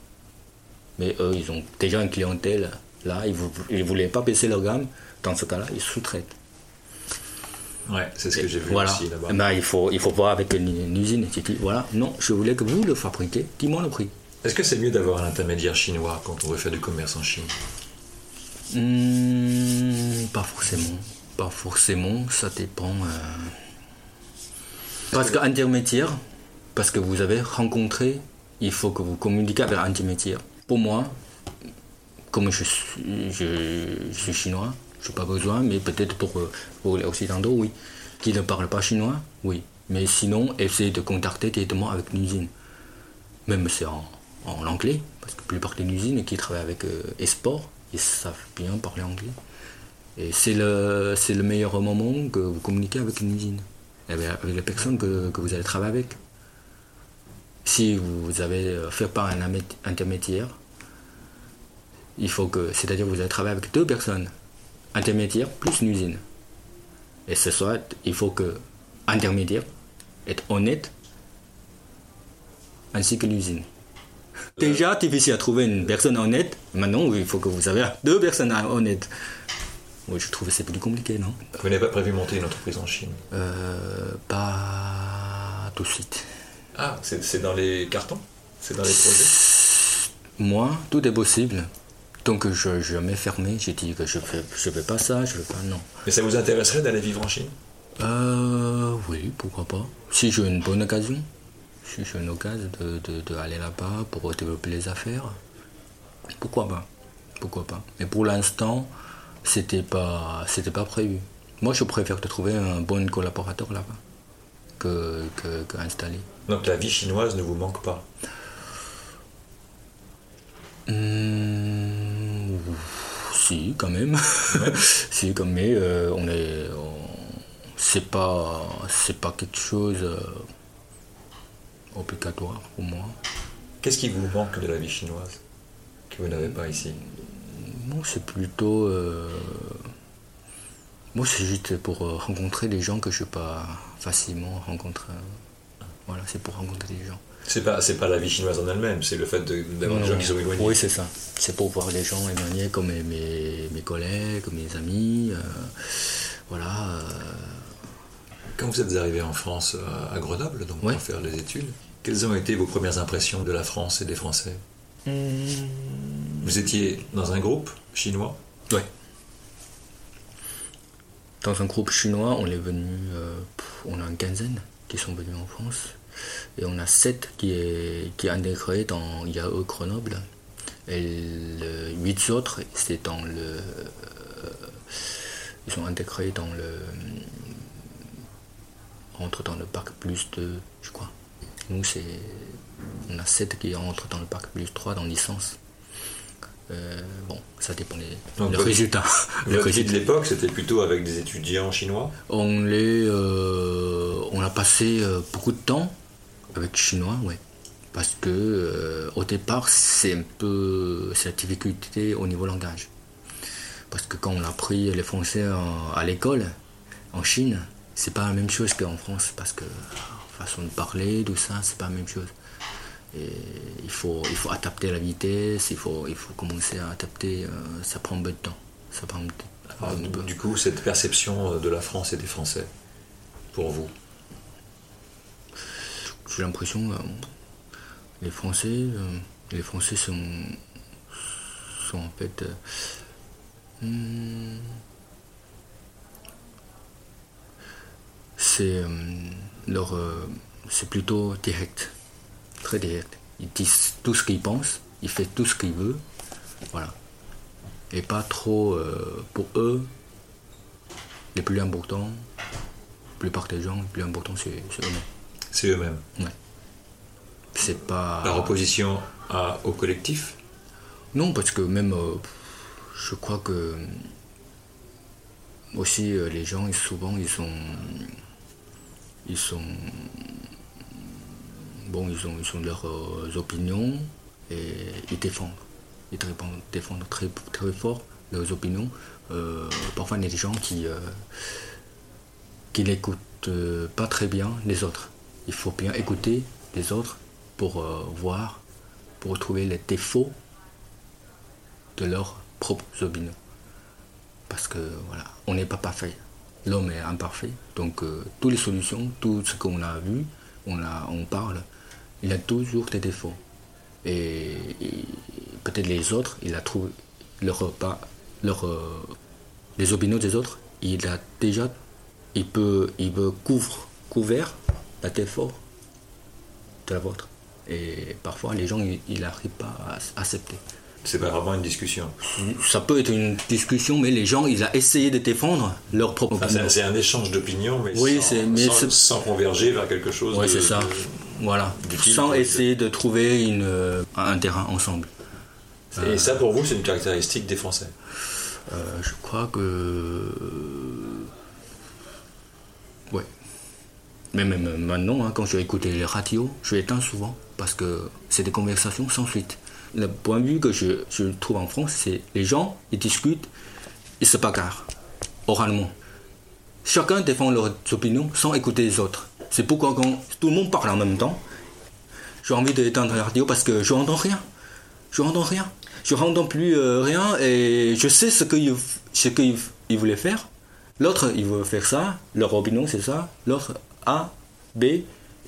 S3: Mais eux, ils ont déjà une clientèle. Là, ils ne voulaient pas baisser leur gamme. Dans ce cas-là, ils sous-traitent.
S2: Ouais, c'est ce que j'ai vu
S3: voilà.
S2: aussi là-bas.
S3: Eh ben, il, faut, il faut voir avec une, une usine. Voilà, non, je voulais que vous le fabriquiez. Dis-moi le prix.
S2: Est-ce que c'est mieux d'avoir un intermédiaire chinois quand on veut faire du commerce en Chine
S3: Hmm, pas forcément. Pas forcément, ça dépend. euh. Parce qu'intermédiaire, parce que vous avez rencontré, il faut que vous communiquiez avec l'intermédiaire. Pour moi, comme je suis, chinois, je n'ai pas besoin, mais peut-être pour, euh, pour les occidentaux, oui. Qui ne parlent pas chinois, oui. Mais sinon, essayez de contacter directement avec l'usine. Même c'est en, en anglais, parce que la plupart des usines qui travaillent avec euh, Esport, ils savent bien parler anglais. Et c'est le, le meilleur moment que vous communiquez avec une usine, avec, avec les personnes que, que vous allez travailler avec. Si vous avez euh, fait par un intermédiaire, il faut que, c'est-à-dire que vous allez travailler avec deux personnes, intermédiaire plus une usine. Et ce soit, il faut que intermédiaire être honnête, ainsi que l'usine. Déjà difficile à trouver une personne honnête. Maintenant, il faut que vous avez deux personnes honnêtes. Oui, je trouve que c'est plus compliqué, non?
S2: Vous n'avez pas prévu monter une entreprise en Chine?
S3: Euh, Pas tout de suite.
S2: Ah, c'est dans les cartons? C'est dans les projets?
S3: Moi, tout est possible. Donc je n'ai jamais fermé. J'ai dit que je ne fais, je fais pas ça, je fais pas non.
S2: Mais ça vous intéresserait d'aller vivre en Chine?
S3: Euh, oui, pourquoi pas. Si j'ai une bonne occasion, si j'ai une occasion de, de, de aller là-bas pour développer les affaires, pourquoi pas? Pourquoi pas? Mais pour l'instant, c'était pas, c'était pas prévu. Moi, je préfère de trouver un bon collaborateur là-bas que, que, que installer.
S2: Donc la vie chinoise ne vous manque pas?
S3: Hmm, si, quand même. si, quand même, euh, on est. on- c'est pas, c'est pas quelque chose euh, obligatoire pour moi.
S2: Qu'est-ce qui vous manque de la vie chinoise que vous n'avez pas ici?
S3: Moi, c'est plutôt. euh, moi, c'est juste pour euh, rencontrer des gens que je ne peux pas facilement rencontrer. Voilà, c'est pour rencontrer des gens.
S2: C'est pas, c'est pas la vie chinoise en elle-même, c'est le fait de- d'avoir des gens qui sont éloignés.
S3: Oui, c'est ça. C'est pour voir les gens éloignés comme mes, mes, mes collègues, comme mes amis. euh, voilà. euh,
S2: Quand vous êtes arrivé en France, euh, à Grenoble, donc
S3: Ouais.
S2: pour faire les études, quelles ont été vos premières impressions de la France et des Français? Vous étiez dans un groupe chinois?
S3: Ouais. Dans un groupe chinois, on est venu, euh, on a une quinzaine qui sont venus en France. Et on a sept qui est, qui est intégré dans IAE Grenoble. Et les huit autres, c'est dans le. euh, ils sont intégrés dans le. Entre dans le bac plus 2, je crois. Nous, c'est. On a sept qui entrent dans le bac plus 3 dans licence. Euh, bon, ça dépend des
S2: Donc,
S3: le
S2: votre-
S3: résultat. Le
S2: vie de
S3: résultat.
S2: l'époque, c'était plutôt avec des étudiants chinois?
S3: On les, euh, on a passé euh, beaucoup de temps avec Chinois, ouais. Parce que euh, au départ, c'est un peu cette difficulté au niveau langage. Parce que quand on a appris les français à l'école, en Chine, c'est pas la même chose qu'en France. Parce que façon de parler, tout ça, c'est pas la même chose. Et il, faut, il faut adapter la vitesse, il faut, il faut commencer à adapter, euh, ça prend un peu de temps. Ça prend
S2: du coup, cette perception de la France et des Français, pour vous?
S3: J'ai l'impression, euh, les Français, euh, les Français sont, sont en fait. Hmm, c'est leur, c'est plutôt direct très direct. Ils disent tout ce qu'ils pensent, ils font tout ce qu'ils veulent. Voilà. Et pas trop euh, pour eux. Les plus importants, la plupart des gens, les plus importants, c'est eux-mêmes.
S2: C'est eux-mêmes.
S3: Ouais. C'est pas.
S2: Par opposition à, au collectif?
S3: Non, parce que même. Euh, je crois que. Aussi, euh, les gens, souvent, ils sont. Ils sont bon, ils ont, ils ont leurs euh, opinions et ils défendent. Ils défendent, très, très fort leurs opinions. Euh, parfois, il y a des gens qui, euh, qui n'écoutent pas très bien les autres. Il faut bien écouter les autres pour voir, pour trouver les défauts de leurs propres opinions. Parce que voilà, on n'est pas parfait. L'homme est imparfait. Donc toutes les solutions, tout ce qu'on a vu, on, a, on parle, il a toujours des défauts. Et, peut-être les autres, il a trouvé leur, pas, leur, euh, les opinions des autres, il a déjà, il peut, il peut couvre, couvert la défaut de la vôtre. Et parfois, les gens, ils n'arrivent pas à accepter.
S2: C'est pas vraiment une discussion.
S3: Ça peut être une discussion, mais les gens, ils ont essayé de défendre leur propre
S2: opinion. C'est un échange d'opinions, mais, oui, sans, mais sans, converger vers quelque chose.
S3: Oui, c'est ça. Voilà. Sans essayer de trouver une, euh, un terrain ensemble.
S2: Et ça, pour vous, c'est une caractéristique des Français
S3: euh, Je crois que. Ouais. Mais même maintenant, hein, quand je vais écouter les radios, je éteins souvent parce que c'est des conversations sans suite. Le point de vue que je, trouve en France, c'est les gens, ils discutent, ils se bagarrent oralement. Chacun défend leurs opinions sans écouter les autres. C'est pourquoi quand tout le monde parle en même temps, j'ai envie d'éteindre la radio parce que je n'entends rien. Je n'entends rien. Je n'entends plus euh, rien et je sais ce qu'il ce il voulait faire. L'autre, il veut faire ça. Leur opinion, c'est ça. L'autre, A, B,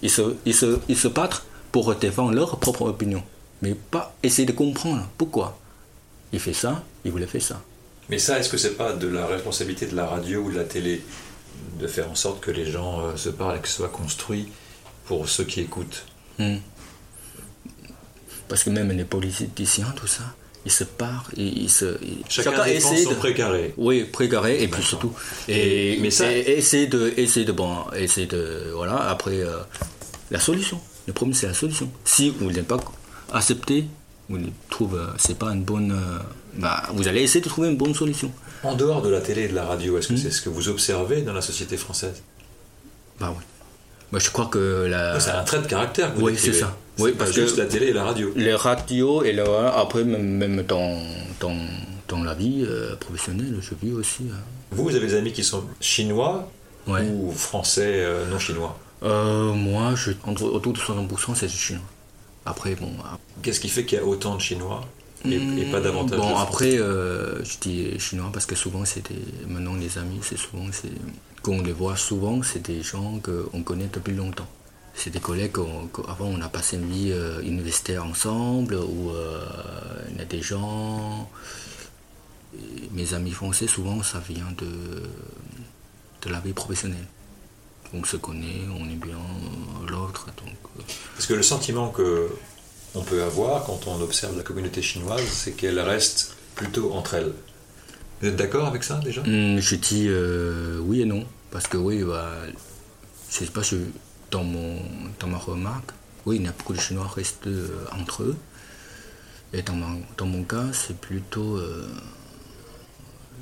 S3: ils se battent pour défendre leur propre opinion. Mais pas essayer de comprendre pourquoi? Il fait ça, il voulait faire ça.
S2: Mais ça, est-ce que c'est pas de la responsabilité de la radio ou de la télé de faire en sorte que les gens euh, se parlent et que ce soit construit pour ceux qui écoutent? Hmm.
S3: Parce que même les politiciens, tout ça, ils se parlent, ils, se,
S2: chacun, essaie son de, précaré.
S3: Oui, précaré, et puis surtout. Et, mais ça, essayer de, essayer de, bon, essayer de, voilà, après, euh, la solution. Le problème, c'est la solution. Si vous n'êtes pas accepté, vous ne trouvez, euh, c'est pas une bonne, bah, vous allez essayer de trouver une bonne solution.
S2: En dehors de la télé et de la radio, est-ce que hmm. c'est ce que vous observez dans la société française?
S3: Bah oui. Moi, je crois que la.
S2: C'est un trait de caractère.
S3: oui, c'est ça.
S2: Oui, parce juste que la télé et la radio.
S3: Les radios et la, après même, dans, dans, la vie euh, professionnelle, je vis aussi. Hein.
S2: Vous, vous avez des amis qui sont chinois ou français euh, non chinois?
S3: Euh, Moi, je, entre, autour de 60% c'est chinois. Après, bon.
S2: Qu'est-ce qui fait qu'il y a autant de chinois et, pas davantage
S3: Bon, après, euh, je dis chinois parce que souvent, c'est maintenant les amis, c'est souvent, c'est, qu'on les voit souvent, c'est des gens qu'on connaît depuis longtemps. C'est des collègues qu'avant on a passé une vie euh, universitaire ensemble, ou euh, il y a des gens. mes amis français, souvent, ça vient de, de la vie professionnelle. On se connaît, on est bien l'autre. Donc,
S2: Parce que le sentiment que on peut avoir quand on observe la communauté chinoise, c'est qu'elle reste plutôt entre elles. Vous êtes d'accord avec ça déjà?
S3: Hmm, Je dis euh, oui et non. Parce que oui, bah, je sais pas, dans, mon, dans ma remarque, oui, il y a beaucoup de Chinois restent euh, entre eux. Et dans, dans mon cas, c'est plutôt. Euh,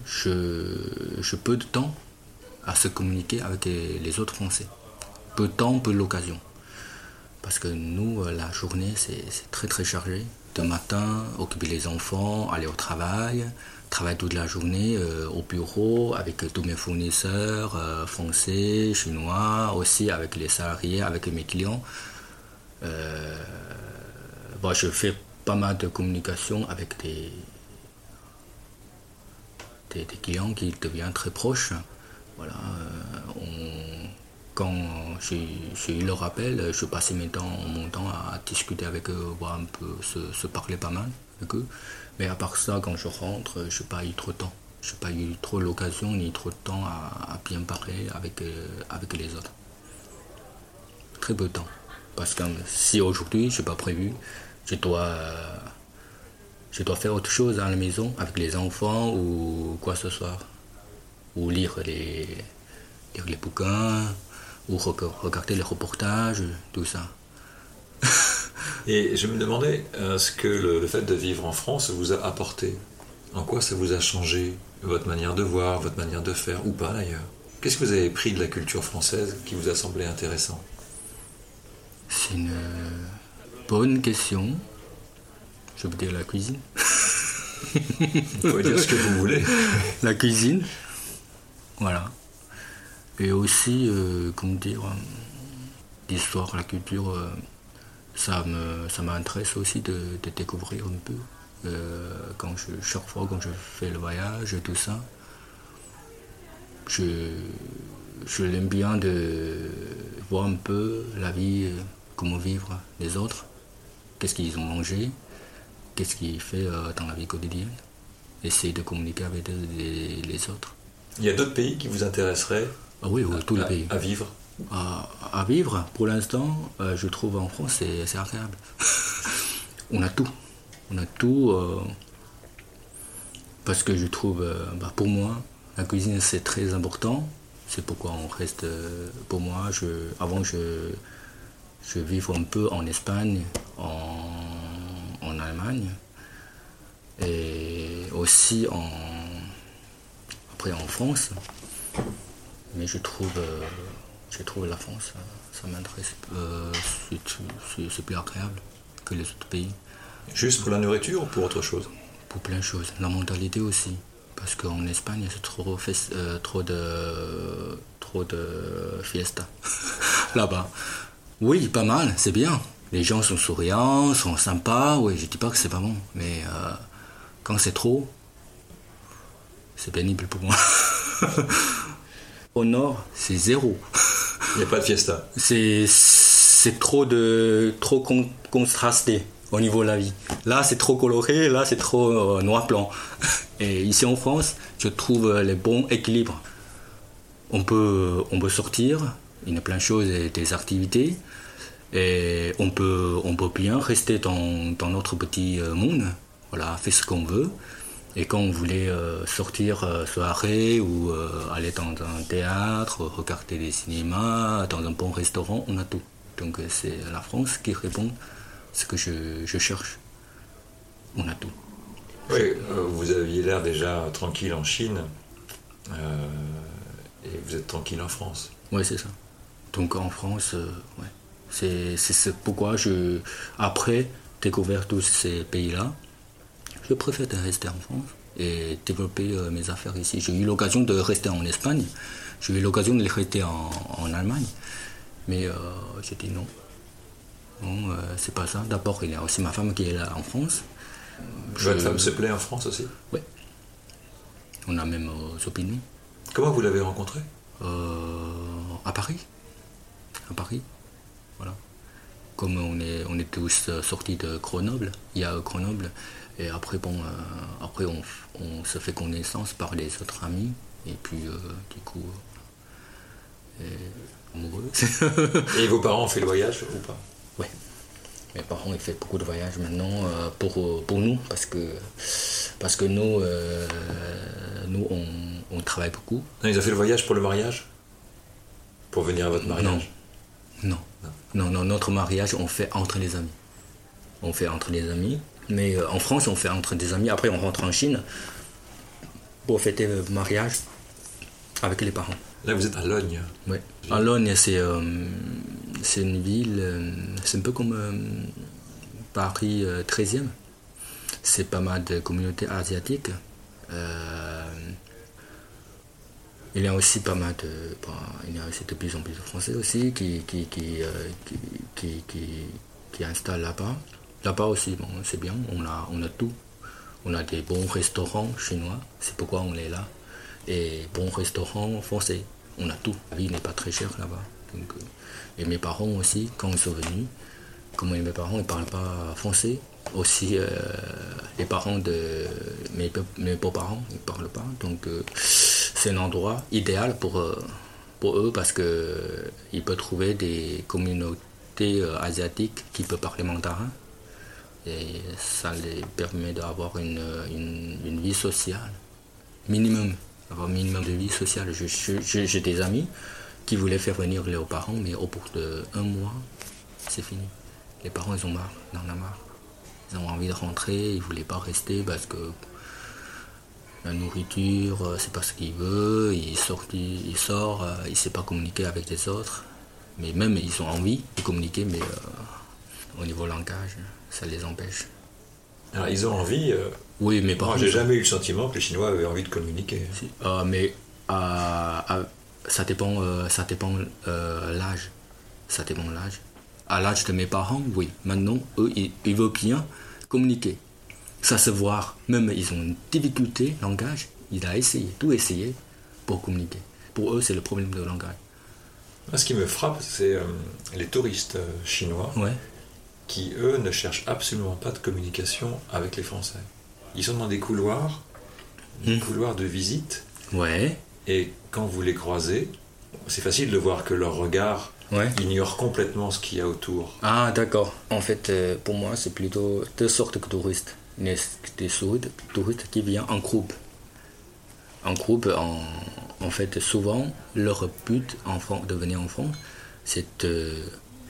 S3: je, je peu de temps à se communiquer avec les, autres Français. Peu de temps, peu l'occasion. Parce que nous, euh, la journée, c'est très très chargé. De matin, occuper les enfants, aller au travail, travailler toute la journée euh, au bureau avec tous mes fournisseurs euh, français, chinois, aussi avec les salariés, avec mes clients. bon, je fais pas mal de communication avec des, des, clients qui deviennent très proches. Voilà, quand j'ai eu le rappel, je passais mes temps, mon temps à discuter avec eux, voir un peu, se, parler pas mal avec eux. Mais à part ça, quand je rentre, je n'ai pas eu trop de temps. Je n'ai pas eu trop l'occasion ni trop de temps à, bien parler avec, euh, avec les autres. Très peu de temps. Parce que si aujourd'hui, je n'ai pas prévu, je dois, je dois faire autre chose à la maison avec les enfants ou quoi ce soit. Ou lire les, lire les bouquins, ou regarder les reportages, tout ça.
S2: Et je me demandais euh, ce que le, fait de vivre en France vous a apporté? En quoi ça vous a changé votre manière de voir, votre manière de faire, ou pas d'ailleurs? Qu'est-ce que vous avez pris de la culture française qui vous a semblé intéressant?
S3: C'est une bonne question. Je veux dire la cuisine.
S2: vous pouvez dire ce que vous voulez.
S3: La cuisine. Voilà. Et aussi, euh, comment dire, euh, l'histoire, la culture, euh, ça ça m'intéresse aussi de, découvrir un peu. quand je, chaque fois quand je fais le voyage et tout ça, je, je l'aime bien de voir un peu la vie, comment vivre les autres, qu'est-ce qu'ils ont mangé, qu'est-ce qu'ils font dans la vie quotidienne, essayer de communiquer avec les autres.
S2: Il y a d'autres pays qui vous intéresseraient
S3: ah oui, oui, tous les pays.
S2: À vivre
S3: à, vivre, pour l'instant, euh, je trouve en France, c'est agréable. on a tout. On a tout. Euh, parce que je trouve, euh, bah, pour moi, la cuisine, c'est très important. C'est pourquoi on reste. pour moi, je, avant, je, je vivais un peu en Espagne, en, en Allemagne. Et aussi en, après en France. Mais je trouve, euh, je trouve la France, ça, m'intéresse. Euh, c'est plus agréable que les autres pays.
S2: Juste pour la nourriture ou pour autre chose?
S3: Pour plein de choses. La mentalité aussi. Parce qu'en Espagne, c'est trop, euh, trop de trop de fiesta là-bas. Oui, pas mal, c'est bien. Les gens sont souriants, sont sympas. Oui, je dis pas que c'est pas bon, mais quand c'est trop, c'est pénible pour moi. Au nord, c'est zéro.
S2: Il n'y a pas de fiesta.
S3: C'est, c'est trop, de, trop contrasté au niveau de la vie. Là, c'est trop coloré, là, c'est trop euh, noir-blanc. Et ici en France, je trouve les bons équilibres. On peut, on peut sortir, il y a plein de choses et des activités. Et on peut, on peut bien rester dans, dans notre petit euh, monde. Voilà, faire ce qu'on veut. Et quand on voulait euh, sortir euh, soirée ou euh, aller dans un théâtre, regarder des cinémas, dans un bon restaurant, on a tout. Donc c'est la France qui répond à ce que je, cherche. On a tout.
S2: Oui, vous aviez l'air déjà tranquille en Chine et vous êtes tranquille en France.
S3: Oui, c'est ça. Donc en France, ouais. c'est pourquoi je, après découvert tous ces pays-là, je préfère rester en France et développer euh, mes affaires ici. J'ai eu l'occasion de rester en Espagne, j'ai eu l'occasion de rester en, en Allemagne, mais euh, j'ai dit non. Non, euh, c'est pas ça. D'abord, il y a aussi ma femme qui est là en France.
S2: Votre femme se plaît en France aussi
S3: Oui. On a même opinions.
S2: Comment vous l'avez rencontrée?
S3: À Paris. À Paris. Voilà. Comme on est, on est tous sortis de Grenoble, il y a Grenoble, et après, bon, euh, après on, se fait connaissance par les autres amis. Et puis, euh, du coup, euh, amoureux.
S2: et vos parents ont fait le voyage ou pas?
S3: Oui. Mes parents ils font beaucoup de voyages maintenant pour, pour nous parce que, parce que nous, nous on, travaille beaucoup.
S2: ils ont fait le voyage pour le mariage? Pour venir à votre mariage?
S3: Non. Non. non. non, notre mariage on fait entre les amis. On fait entre les amis mais euh, en France, on fait entre des amis. Après, on rentre en Chine pour fêter le mariage avec les parents.
S2: Là, vous êtes à Logne.
S3: Oui. À Logne, c'est euh, une ville, c'est un peu comme Paris 13e. C'est pas mal de communautés asiatiques. il y a aussi pas mal de. il y a aussi de plus en plus de Français aussi qui, qui, qui, qui, qui installent là-bas. Là-bas aussi, bon, c'est bien, on a, on a tout. On a des bons restaurants chinois, c'est pourquoi on est là. Et bons restaurants français, on a tout. La vie n'est pas très chère là-bas. Euh, et mes parents aussi, quand ils sont venus, comme mes parents ne parlent pas français, aussi euh, les parents de mes, mes beaux-parents ne parlent pas. Donc euh, c'est un endroit idéal pour, pour eux parce qu'ils peuvent trouver des communautés asiatiques qui peuvent parler mandarin et ça les permet d'avoir une, une, vie sociale, minimum, avoir un minimum de vie sociale. J'ai des amis qui voulaient faire venir leurs parents, mais au bout d'un mois, c'est fini. Les parents, ils ont marre, ils en ont marre. Ils ont envie de rentrer, ils ne voulaient pas rester parce que la nourriture, euh, c'est pas ce qu'il veut, il sort, il, sort, euh, il ne sait pas communiquer avec les autres. Mais même, ils ont envie de communiquer, mais euh, au niveau langage ça les empêche.
S2: Alors ils ont envie. Euh,
S3: oui, mais par
S2: Moi, j'ai jamais eu le sentiment que les Chinois avaient envie de communiquer.
S3: Euh, mais ça dépend, euh, ça dépend l'âge. Ça dépend l'âge. À l'âge de mes parents, oui. Maintenant, eux, ils, veulent bien communiquer. Ça se voit. Même ils ont une difficulté langage. Il a essayé, tout essayé pour communiquer. Pour eux, c'est le problème de langage.
S2: ce qui me frappe, c'est les touristes chinois.
S3: Ouais
S2: qui, eux, ne cherchent absolument pas de communication avec les Français. Ils sont dans des couloirs, des hmm. couloirs de visite.
S3: Ouais.
S2: Et quand vous les croisez, c'est facile de voir que leur regard ignore complètement ce qu'il y a autour.
S3: Ah, d'accord. En fait, euh, pour moi, c'est plutôt deux sortes de touristes. Des touristes qui viennent en groupe. En groupe, en, en fait, souvent, leur but en de venir en France, c'est de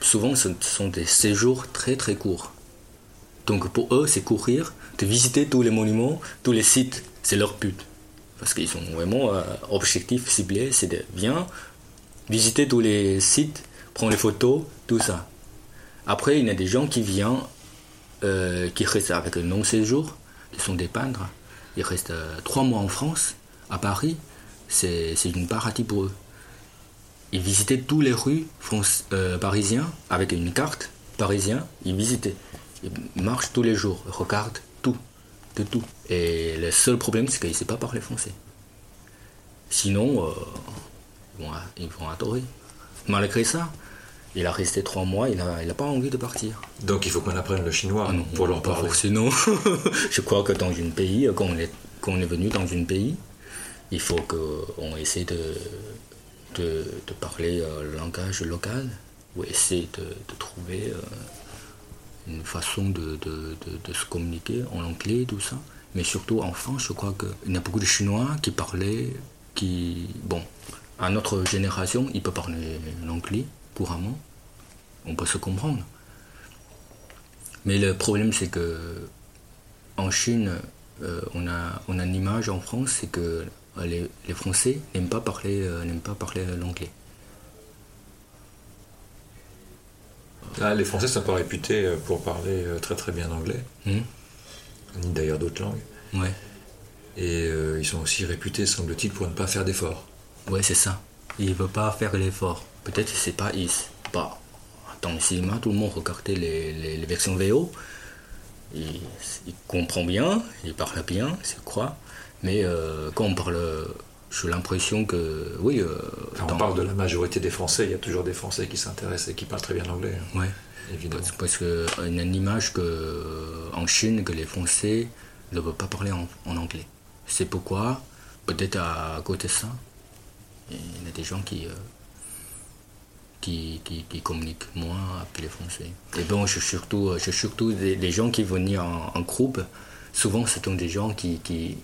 S3: souvent ce sont des séjours très très courts. Donc pour eux, c'est courir, de visiter tous les monuments, tous les sites, c'est leur but. Parce qu'ils sont vraiment euh, objectifs ciblés, c'est de bien visiter tous les sites, prendre les photos, tout ça. Après, il y a des gens qui viennent, euh, qui restent avec un long-séjour, ils sont des peintres, ils restent euh, trois mois en France, à Paris, c'est une paradis pour eux il visitait toutes les rues France, euh, parisiennes avec une carte parisienne. Il visitait. Il marche tous les jours, il regarde tout, de tout. Et le seul problème, c'est qu'il ne sait pas parler français. Sinon, euh, ils vont adorer. Malgré ça, il a resté trois mois, il n'a il a pas envie de partir.
S2: Donc il faut qu'on apprenne le chinois ah pour leur parler.
S3: Sinon, je crois que dans un pays, quand on est, quand on est venu dans un pays, il faut qu'on essaie de de, parler euh, le langage local ou essayer de, trouver euh, une façon de, se communiquer en anglais, tout ça. Mais surtout en France, je crois qu'il y a beaucoup de Chinois qui parlaient, qui, bon, à notre génération, ils peuvent parler l'anglais couramment, on peut se comprendre. Mais le problème, c'est que en Chine, euh, on, a, on a une image en France, c'est que les, Français n'aiment pas parler, euh, n'aiment pas parler l'anglais.
S2: Ah, les Français sont pas réputés euh, pour parler euh, très très bien anglais, hmm. ni d'ailleurs d'autres langues.
S3: Ouais.
S2: Et ils sont aussi réputés, semble-t-il, pour ne pas faire d'efforts.
S3: Ouais, c'est ça. Ils ne veulent pas faire l'effort. Peut-être que c'est pas ils. Pas. Dans le cinéma, tout le monde regardait les, les, versions VO. Il, il comprend bien, il parle bien, je crois. Mais euh, quand on parle, j'ai l'impression que, oui. Euh,
S2: on parle de la majorité des Français, il y a toujours des Français qui s'intéressent et qui parlent très bien l'anglais.
S3: Hein. Oui. Évidemment. Parce y a une image que, en Chine que les Français ne veulent pas parler en, anglais. C'est pourquoi, peut-être à côté de ça, il y a des gens qui. Euh, qui, qui, communiquent moins avec les Français. Et bon, je surtout, je surtout des, gens qui viennent en, en, groupe. Souvent, ce sont des gens qui, qui,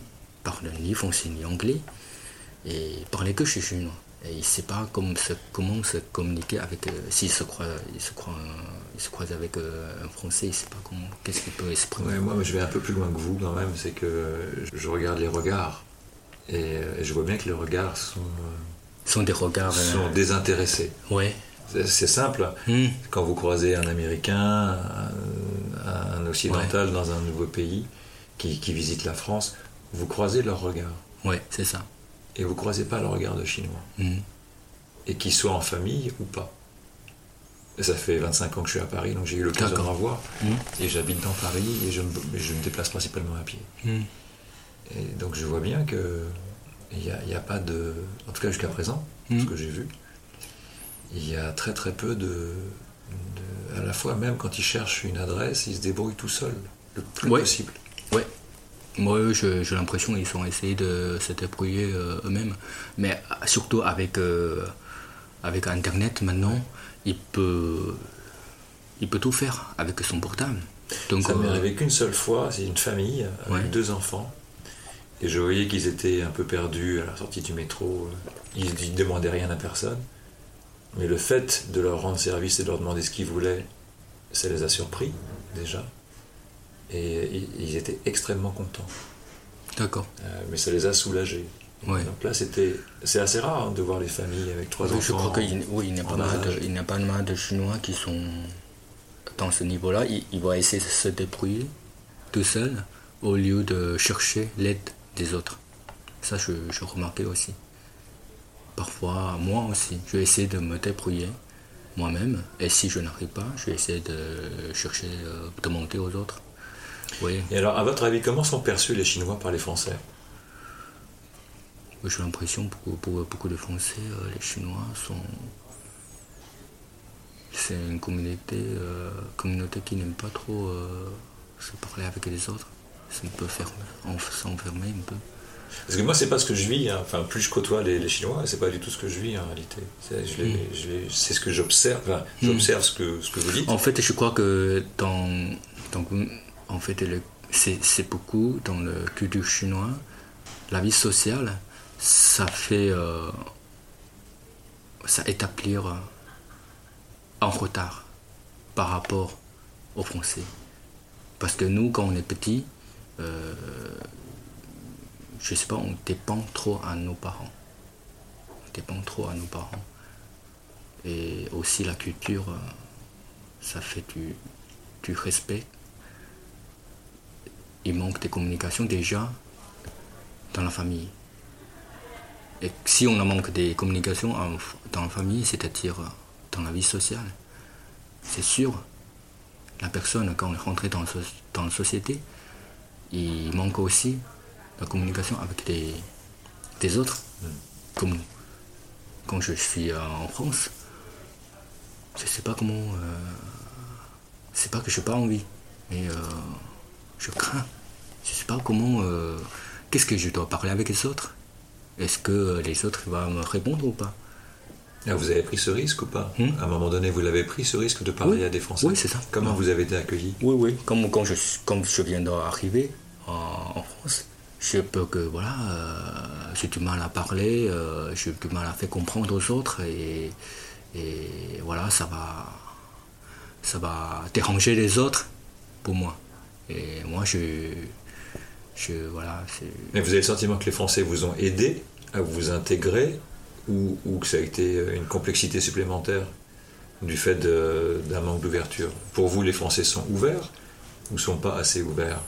S3: parle ni français ni anglais et parlait que chinois. Et il ne sait pas comment se, comment se communiquer avec. Euh, s'il se croit, il se croit, il se croise avec euh, un français, il ne sait pas comment, qu'est-ce qu'il peut exprimer.
S2: moi, je vais un peu plus loin que vous quand même. C'est que je regarde les regards et, je vois bien que les regards sont.
S3: sont des regards.
S2: sont désintéressés.
S3: Ouais.
S2: C'est simple.
S3: Hmm.
S2: Quand vous croisez un Américain, un, un occidental dans un nouveau pays qui, qui visite la France, vous croisez leur regard.
S3: Ouais, c'est ça.
S2: Et vous croisez pas le regard de Chinois.
S3: Hmm.
S2: Et qu'ils soient en famille ou pas. Ça fait 25 ans que je suis à Paris, donc j'ai eu l'occasion de
S3: D'accord.
S2: en voir.
S3: Hmm.
S2: Et j'habite dans Paris et je me, mais je me déplace principalement à pied.
S3: Hmm.
S2: Et donc je vois bien que il n'y a, il y a pas de. En tout cas jusqu'à présent,
S3: Mhm.
S2: ce que j'ai vu, il y a très très peu de, de- À la fois, même quand ils cherchent une adresse, ils se débrouillent tout seuls, le plus
S3: Ouais.
S2: possible.
S3: Ouais. Moi, j'ai l'impression qu'ils ont essayé de se débrouiller euh, eux-mêmes. Mais euh, surtout avec, euh, avec Internet maintenant, il peut, il peut tout faire avec son portable. Donc,
S2: Ça m'est arrivé qu'une seule fois, c'est une famille avec
S3: Ouais.
S2: deux enfants. Et je voyais qu'ils étaient un peu perdus à la sortie du métro. Ils ne demandaient rien à personne. Mais le fait de leur rendre service et de leur demander ce qu'ils voulaient, ça les a surpris déjà. Et ils- étaient extrêmement contents.
S3: D'accord.
S2: Euh, mais ça les a soulagés.
S3: Ouais.
S2: Donc là, c'était, c'est assez rare hein, de voir les familles avec trois enfants.
S3: je crois qu'il oui, n'y a, pas mal de-
S2: âge.
S3: il n'y a pas mal de Chinois qui sont dans ce niveau-là. Ils, ils vont essayer de se débrouiller tout seuls au lieu de chercher l'aide des autres. Ça, je, je remarquais aussi. Parfois, moi aussi, je vais essayer de me débrouiller moi-même. Et si je n'arrive pas, je vais essayer de chercher, euh, de monter aux autres. Oui,
S2: Et alors, à votre avis, comment sont perçus les Chinois par les Français?
S3: J'ai l'impression que pour, pour beaucoup de Français, euh, les Chinois sont. C'est une communauté, euh, communauté qui n'aime pas trop euh, se parler avec les autres. C'est un peu fermé, s'enfermer un peu.
S2: Parce que moi, c'est pas ce que je vis. hein. Enfin, plus je côtoie les, les Chinois, c'est pas du tout ce que je vis en réalité. C'est,
S3: Mm.
S2: c'est ce que j'observe. Enfin, j'observe ce que ce que vous dites.
S3: En fait, je crois que dans, dans- en fait, c'est, beaucoup dans le culture chinois, la vie sociale, ça fait, euh, ça établir euh, en retard par rapport aux Français. Parce que nous, quand on est petit, euh, je sais pas, on dépend trop à nos parents. On dépend trop à nos parents. Et aussi la culture. euh, ça fait du respect. Il manque de communication déjà dans la famille. Et si on a manque de communication en- dans la famille, c'est-à-dire euh, dans la vie sociale, c'est sûr, la personne, quand elle est rentrée dans, dans la société, il manque aussi la communication avec des, autres, comme nous. Quand je suis euh, en France, je sais pas comment. euh, c'est pas que j'ai pas envie, mais euh, je crains. Je sais pas comment. euh, Qu'est-ce que je dois parler avec les autres? Est-ce que les autres vont me répondre ou pas?
S2: Ah, vous avez pris ce risque ou pas?
S3: Hmm?
S2: À un moment donné, vous l'avez pris ce risque de parler
S3: Oui.
S2: à des Français?
S3: Oui, c'est ça.
S2: Comment vous avez été accueilli?
S3: Oui, oui. Comme quand je, comme je viens d'arriver en, en France, je peux que, voilà, euh, j'ai du mal à parler, euh, j'ai du mal à faire comprendre aux autres et, et voilà, ça va, ça va déranger les autres pour moi. Et moi, je, je voilà, c'est...
S2: Mais vous avez le sentiment que les Français vous ont aidé à vous intégrer ou, ou que ça a été une complexité supplémentaire du fait d'un manque d'ouverture? Pour vous, les Français sont ouverts ou sont pas assez ouverts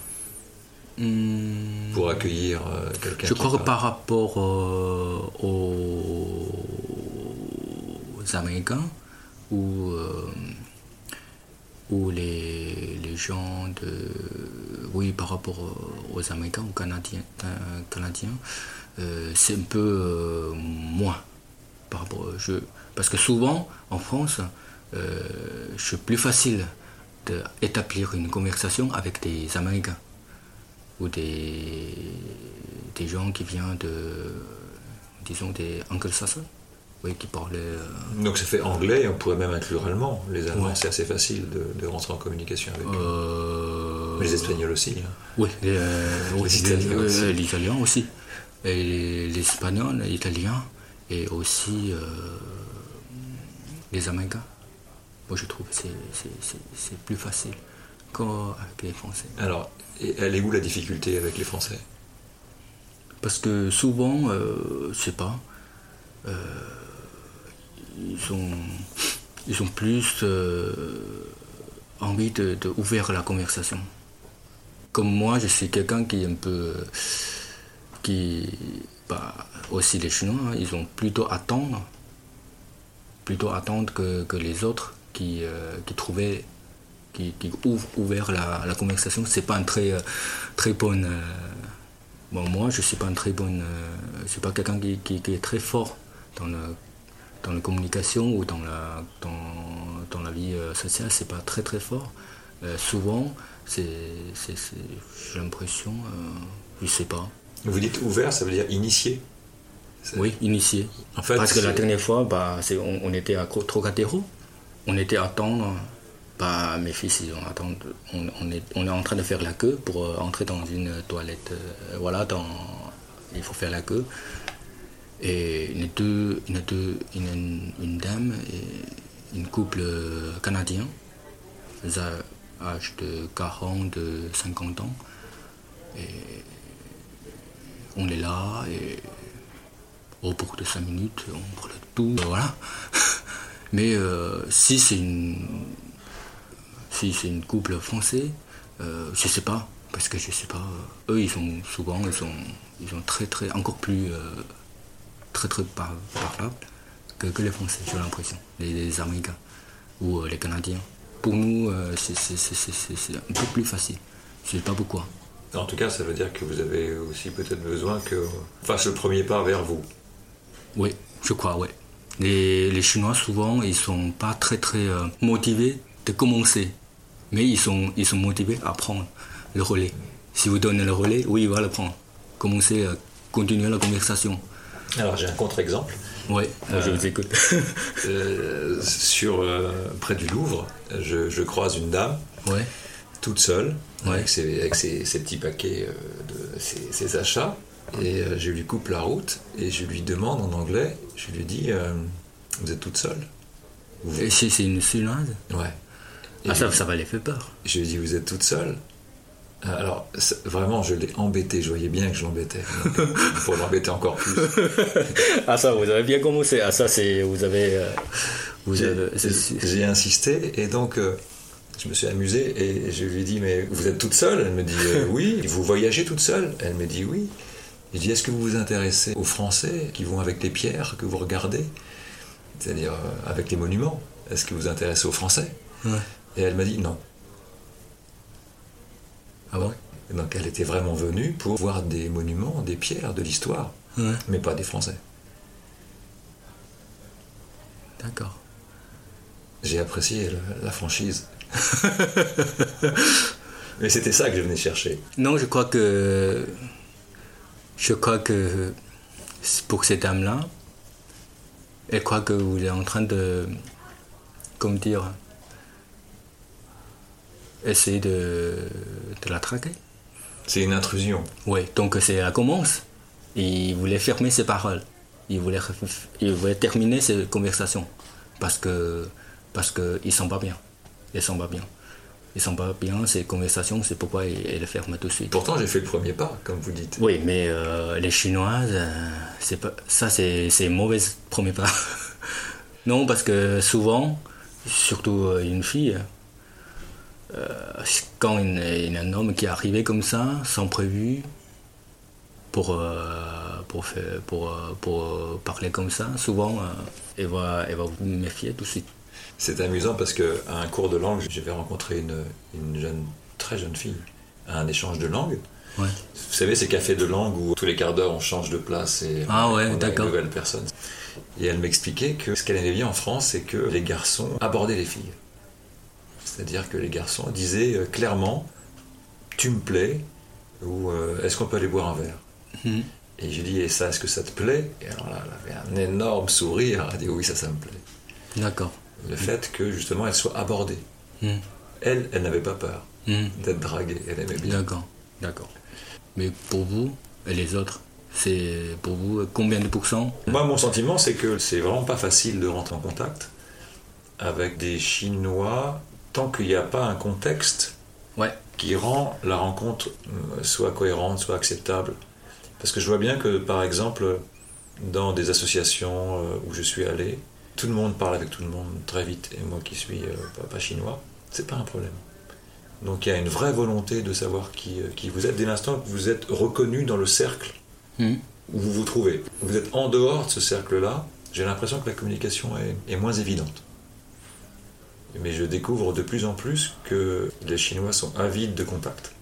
S3: Hmm,
S2: pour accueillir euh, quelqu'un
S3: Je crois que par rapport euh, aux Américains ou, euh, ou les, les gens de. Oui, par rapport aux Américains ou Canadiens, Canadiens euh, c'est un peu euh, moins. Par rapport, je, parce que souvent, en France, euh, c'est plus facile d'établir une conversation avec des Américains ou des, des gens qui viennent de, disons, des anglo-saxons, oui, qui parlent... euh,
S2: Donc ça fait anglais, on pourrait même inclure allemand. Les Allemands,
S3: Ouais.
S2: c'est assez facile de, de rentrer en communication avec eux.
S3: euh,
S2: les Espagnols aussi. hein.
S3: Oui, les, euh,
S2: Les Italiens aussi.
S3: les Italiens aussi. Et les, les Espagnols, les Italiens, et aussi les Américains. Moi, je trouve que c'est- c'est c'est- c'est plus facile qu'avec les Français.
S2: Alors, elle est où la difficulté avec les Français?
S3: Parce que souvent, euh, je sais pas, euh, ils ont. ils plus euh, envie de, ouvrir la conversation. Comme moi, je suis quelqu'un qui est un peu. qui. bah, aussi les Chinois, ils ont plutôt attendre. Plutôt attendre que, que les autres qui, euh, qui trouvaient. qui, ouvrent ouvert la, conversation. C'est pas un très, euh, très bonne. euh, bon, moi, je suis pas un très bonne. euh, je suis pas quelqu'un qui, qui, qui est très fort dans le dans la communication ou dans la, dans, dans la vie euh, sociale, c'est pas très très fort. Euh, souvent, c'est, j'ai l'impression, euh, je sais pas.
S2: Vous dites ouvert, ça veut dire initié
S3: Oui, initié.
S2: En fait,
S3: Parce que la dernière fois, bah, on, on était à Trocadéro. On était à attendre. Bah, mes fils, ils ont attendu. On, on est, on est en train de faire la queue pour euh, entrer dans une toilette. euh, voilà, dans, il faut faire la queue. Et une, deux, une, deux, une, une dame et une couple euh, canadien, âge de 40, de 50 ans. Et on est là et au bout de 5 minutes, on de tout, euh, voilà. Mais euh, si c'est une si c'est une couple français, euh, je sais pas, parce que je sais pas. eux, ils sont souvent, ils sont, ils sont très très encore plus très très par- parlables que, que les Français, j'ai l'impression, les, les Américains ou euh, les Canadiens. Pour nous, euh, c'est un peu plus facile. Je sais pas pourquoi.
S2: En tout cas, ça veut dire que vous avez aussi peut-être besoin que fasse le premier pas vers vous.
S3: Oui, je crois, oui. Les, les Chinois, souvent, ils sont pas très très euh, motivés de commencer. Mais ils sont, ils sont motivés à prendre le relais. Si vous donnez le relais, oui, il va le prendre. Commencer à continuer la conversation.
S2: Alors j'ai un contre-exemple.
S3: Oui, moi, je vous écoute.
S2: Euh, sur, euh, près du Louvre, je, je croise une dame
S3: ouais,
S2: toute seule,
S3: Ouais.
S2: avec, ses, avec ses- ses petits paquets euh, de ses, ses achats. Et euh, je lui coupe la route et je lui demande en anglais, je lui dis, euh, vous êtes toute seule? Vous-
S3: Et c'est c'est une Chinoise
S2: Ouais. Et
S3: ah, ça, ça va les faire peur.
S2: je lui dis, vous êtes toute seule? Euh, Alors, c'est- vraiment, je l'ai embêté, je voyais bien que je l'embêtais. Euh, Pour l'embêter encore plus.
S3: Ah, ça, vous avez bien commencé. Ah, ça, c'est. Vous avez. euh,
S2: J'ai-
S3: avez c'est-
S2: J'ai insisté et donc euh, je me suis amusé et je lui ai dit mais vous êtes toute seule? Elle me dit euh, oui. Vous voyagez toute seule? Elle me dit oui. Je dis est-ce que vous vous intéressez aux Français qui vont avec les pierres que vous regardez? C'est-à-dire euh, avec les monuments Est-ce que vous vous intéressez aux Français?
S3: Ouais.
S2: Et elle m'a dit non.
S3: Ah bon
S2: Et donc elle était vraiment venue pour voir des monuments, des pierres, de l'histoire,
S3: Ouais,
S2: mais pas des Français.
S3: d'accord.
S2: J'ai apprécié le- la franchise. mais c'était ça que je venais chercher.
S3: Non, je crois que. Je crois que pour cette dame-là, elle croit que vous êtes en train de. Comment dire Essayer de, de la traquer.
S2: C'est une intrusion.
S3: Oui, donc c'est la commence. Il voulait fermer ses paroles. Il voulait, il voulait terminer cette conversation. Parce que. Parce qu'ils sont pas bien. Ils sont pas bien. Ils sont pas bien, ces conversations, c'est pourquoi il, il les ferme tout de suite.
S2: Pourtant, j'ai fait le premier pas, comme vous dites.
S3: Oui, mais euh, les Chinoises, euh, c'est pas, ça c'est, c'est mauvais premier pas. non, parce que souvent, surtout euh, une fille, quand il y a un homme qui est arrivé comme ça, sans prévu, pour, euh, pour, faire, pour, euh, pour euh, parler comme ça, souvent, euh, elle, va, elle va vous méfier tout de suite.
S2: C'est amusant parce qu'à un cours de langue, j'avais rencontré une, une jeune, très jeune fille à un échange de langue.
S3: Ouais.
S2: Vous savez, ces cafés de langue où tous les quarts d'heure on change de place et
S3: Ah ouais,
S2: on a une nouvelle personne. Et elle m'expliquait que ce qu'elle aimait bien en France, c'est que les garçons abordaient les filles. C'est-à-dire que les garçons disaient euh, clairement Tu me plais ou euh, Est-ce qu'on peut aller boire un verre?
S3: Mhm.
S2: Et j'ai dit Et ça, est-ce que ça te plaît? Et alors là, elle avait un énorme sourire. Elle a dit Oui, ça, ça me plaît.
S3: D'accord.
S2: Le fait que justement elle soit abordée.
S3: Mhm.
S2: Elle, elle n'avait pas peur
S3: Mhm.
S2: d'être draguée. Elle aimait bien.
S3: D'accord, d'accord. Mais pour vous et les autres, c'est pour vous combien de pourcents?
S2: Moi, mon sentiment, c'est que c'est vraiment pas facile de rentrer en contact avec des Chinois tant qu'il n'y a pas un contexte
S3: Ouais.
S2: qui rend la rencontre euh, soit cohérente, soit acceptable. Parce que je vois bien que, par exemple, dans des associations euh, où je suis allé, tout le monde parle avec tout le monde très vite, et moi qui suis euh, pas, chinois, c'est pas un problème. Donc il y a une vraie volonté de savoir qui, euh, qui vous êtes dès l'instant que vous êtes reconnu dans le cercle
S3: Hmm.
S2: où vous vous trouvez. Vous êtes en dehors de ce cercle-là, j'ai l'impression que la communication est, est moins évidente. Mais je découvre de plus en plus que les Chinois sont avides de contact.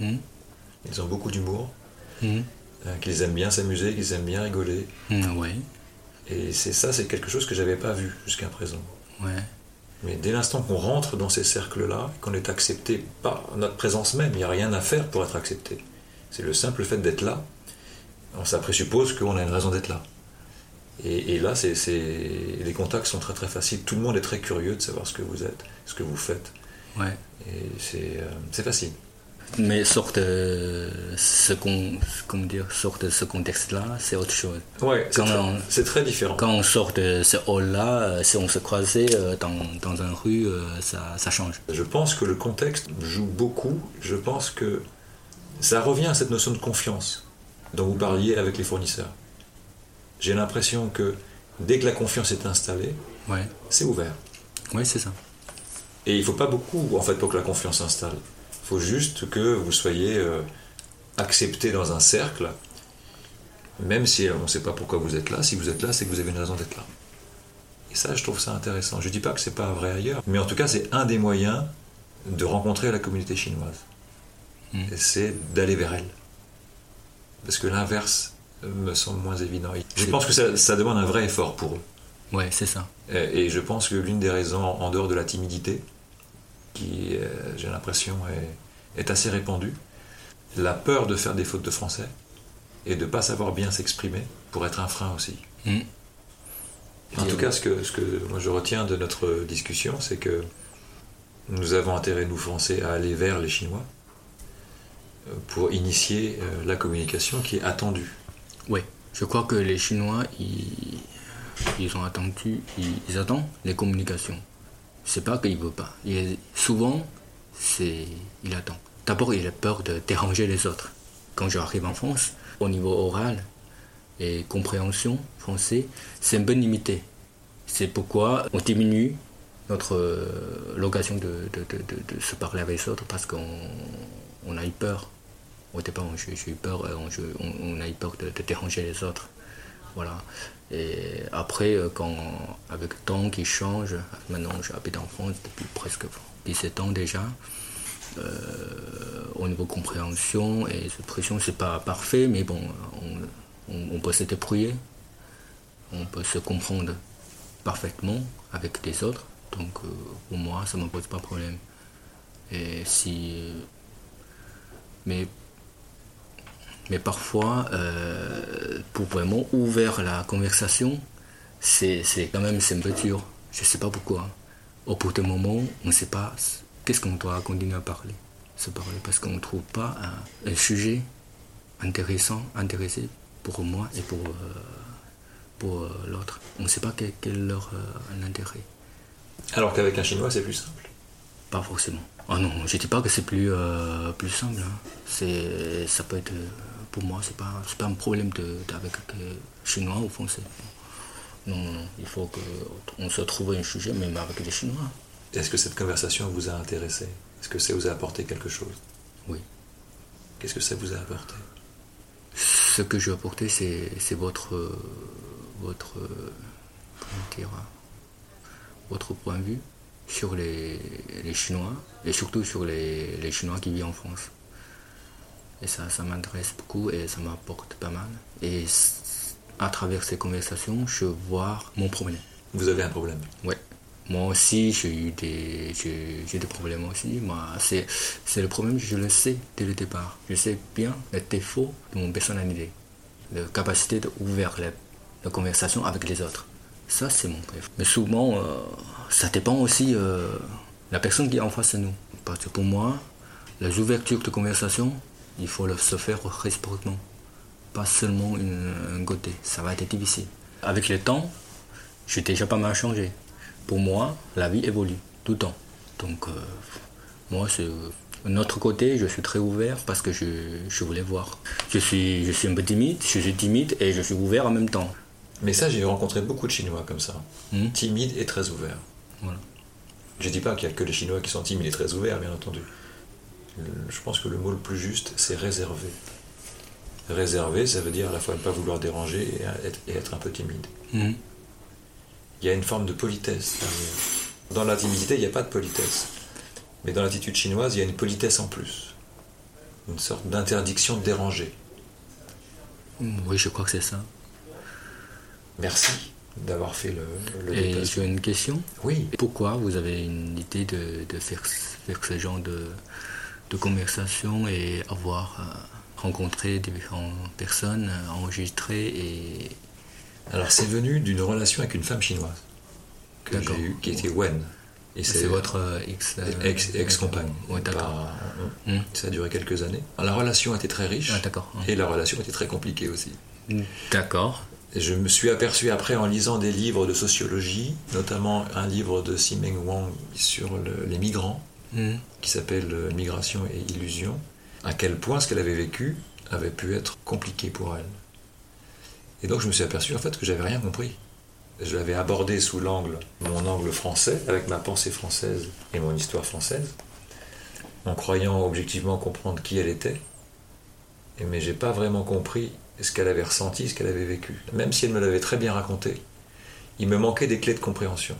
S3: Hmm.
S2: Ils ont beaucoup d'humour,
S3: Hmm.
S2: euh, qu'ils aiment bien s'amuser, qu'ils aiment bien rigoler.
S3: Hmm, ouais,
S2: Et c'est ça, c'est quelque chose que j'avais pas vu jusqu'à présent.
S3: ouais.
S2: Mais dès l'instant qu'on rentre dans ces cercles-là, qu'on est accepté par notre présence même, il n'y a rien à faire pour être accepté. C'est le simple fait d'être là. Ça présuppose qu'on a une raison d'être là. Et, et là, c'est, les contacts sont très très faciles. Tout le monde est très curieux de savoir ce que vous êtes, ce que vous faites.
S3: ouais.
S2: Et c'est, euh, c'est facile.
S3: Mais sort de ce con- comment dire, sort de ce contexte-là, c'est autre chose.
S2: Ouais, c'est, très, différent.
S3: Quand on sort de ce hall-là, euh, si on se croisait euh, dans, dans une rue, euh, ça, ça change.
S2: Je pense que le contexte joue beaucoup. Je pense que ça revient à cette notion de confiance dont vous parliez avec les fournisseurs. J'ai l'impression que dès que la confiance est installée,
S3: Ouais,
S2: c'est ouvert.
S3: ouais c'est ça.
S2: Et il ne faut pas beaucoup en fait pour que la confiance s'installe. Il faut juste que vous soyez euh, accepté dans un cercle, même si on ne sait pas pourquoi vous êtes là. Si vous êtes là, c'est que vous avez une raison d'être là. Et ça, je trouve ça intéressant. Je ne dis pas que c'est pas vrai ailleurs, mais en tout cas, c'est un des moyens de rencontrer la communauté chinoise.
S3: Mm.
S2: Et c'est d'aller vers elle. Parce que l'inverse me semble moins évident. Je pense que ça, ça demande un vrai effort pour eux.
S3: Ouais, c'est ça.
S2: Et et je pense que l'une des raisons, en dehors de la timidité, qui, euh, j'ai l'impression, est, est assez répandue, la peur de faire des fautes de français et de ne pas savoir bien s'exprimer pour être un frein aussi.
S3: Mm.
S2: En tout cas, ce que, ce que moi je retiens de notre discussion, c'est que nous avons intérêt, nous Français, à aller vers les Chinois euh, pour initier euh, la communication qui est attendue.
S3: Ouais, je crois que les Chinois, ils, ils ont attendu, ils, attendent les communications. C'est pas qu'ils veulent pas. Souvent, c'est, il attend. D'abord, il a peur de déranger les autres. Quand j'arrive en France, au niveau oral et compréhension français, c'est un peu limité. C'est pourquoi on diminue notre euh, l'occasion de- de se parler avec les autres parce qu'on on a eu peur. Au départ, j'ai eu peur, euh, on, a eu peur de, déranger les autres. Voilà. Et après, euh, quand, avec le temps qui change, maintenant j'habite en France depuis presque 17 ans déjà, euh, au niveau compréhension et expression, c'est pas parfait, mais bon, on, peut se débrouiller, on peut se comprendre parfaitement avec les autres. Donc pour moi, ça ne me pose pas de problème. Et si. Mais, mais parfois, euh, pour vraiment ouvrir la conversation, c'est quand même c'est un peu dur. Je ne sais pas pourquoi. Au bout d'un moment, on ne sait pas qu'est-ce qu'on doit continuer à parler. Se parler parce qu'on ne trouve pas un, un sujet intéressant, intéressé pour moi et pour, euh, pour euh, l'autre. On ne sait pas quel, quel est leur intérêt.
S2: Alors qu'avec un Chinois, c'est plus simple.
S3: Pas forcément. Ah non, je dis pas que c'est plus, euh, plus simple. hein. C'est, ça peut être, pour moi, c'est pas, c'est pas un problème de, avec euh, chinois ou français. Non, non, non. Il faut qu'on se trouve un sujet, même avec les chinois.
S2: Est-ce que cette conversation vous a intéressé? Est-ce que ça vous a apporté quelque chose?
S3: Oui.
S2: Qu'est-ce que ça vous a apporté?
S3: Ce que je veux apporter, c'est, votre, euh, votre, euh, comment dire, votre point de vue sur les, les Chinois et surtout sur les, les Chinois qui vivent en France. Et ça, ça m'intéresse beaucoup et ça m'apporte pas mal. Et à travers ces conversations, je vois mon problème.
S2: Vous avez un problème.
S3: Ouais. Moi aussi, j'ai eu des, j'ai, des problèmes aussi. Moi, c'est, c'est le problème, je le sais dès le départ. Je sais bien les défauts de mon personnalité, la capacité d'ouvrir la, la conversation avec les autres. Ça, c'est mon défaut. Mais souvent, euh, ça dépend aussi euh, de la personne qui est en face de nous. Parce que pour moi, les ouvertures de conversation, il faut le, se faire réciproquement. Pas seulement une, un côté. Ça va être difficile. Avec le temps, j'ai déjà pas mal changé. Pour moi, la vie évolue tout le temps. Donc, euh, moi, c'est un autre côté, je suis très ouvert parce que je, je voulais voir. Je suis, je suis un peu timide, je suis timide et je suis ouvert en même temps.
S2: Mais ça, j'ai rencontré beaucoup de Chinois comme ça,
S3: Hmm?
S2: timides et très ouverts.
S3: Voilà.
S2: Je dis pas qu'il y a que les Chinois qui sont timides et très ouverts, bien entendu. Le- je pense que le mot le plus juste, c'est réservé. Réservé, ça veut dire à la fois ne pas vouloir déranger et être, et être un peu timide.
S3: Mhm.
S2: Il y a une forme de politesse derrière. Dans la timidité, il n'y a pas de politesse. Mais dans l'attitude chinoise, il y a une politesse en plus. Une sorte d'interdiction de déranger.
S3: Oui, je crois que c'est ça.
S2: Merci d'avoir fait le, le
S3: Et j'ai une question.
S2: Oui,
S3: Pourquoi vous avez une idée de, de faire, faire ce genre de, de conversation et avoir euh, rencontré différentes personnes, euh, enregistré et.
S2: alors c'est venu d'une relation avec une femme chinoise que
S3: D'accord.
S2: j'ai eue, qui était Wen. Et
S3: C'est votre euh, ex.
S2: ex.
S3: Ouais, d'accord.
S2: Pas-
S3: Hmm.
S2: Ça a duré quelques années. La relation était très riche
S3: Ah, d'accord.
S2: et la relation était très compliquée aussi.
S3: D'accord.
S2: Et je me suis aperçu après en lisant des livres de sociologie, notamment un livre de Simeng Wang sur le- les migrants, Qui s'appelle euh, Migration et illusion, à quel point ce qu'elle avait vécu avait pu être compliqué pour elle. Et donc je me suis aperçu en fait que j'avais rien compris. Je l'avais abordé sous l'angle, mon angle français, avec ma pensée française et mon histoire française, en croyant objectivement comprendre qui elle était. Mais j'ai pas vraiment compris ce qu'elle avait ressenti, ce qu'elle avait vécu. Même si elle me l'avait très bien raconté, il me manquait des clés de compréhension.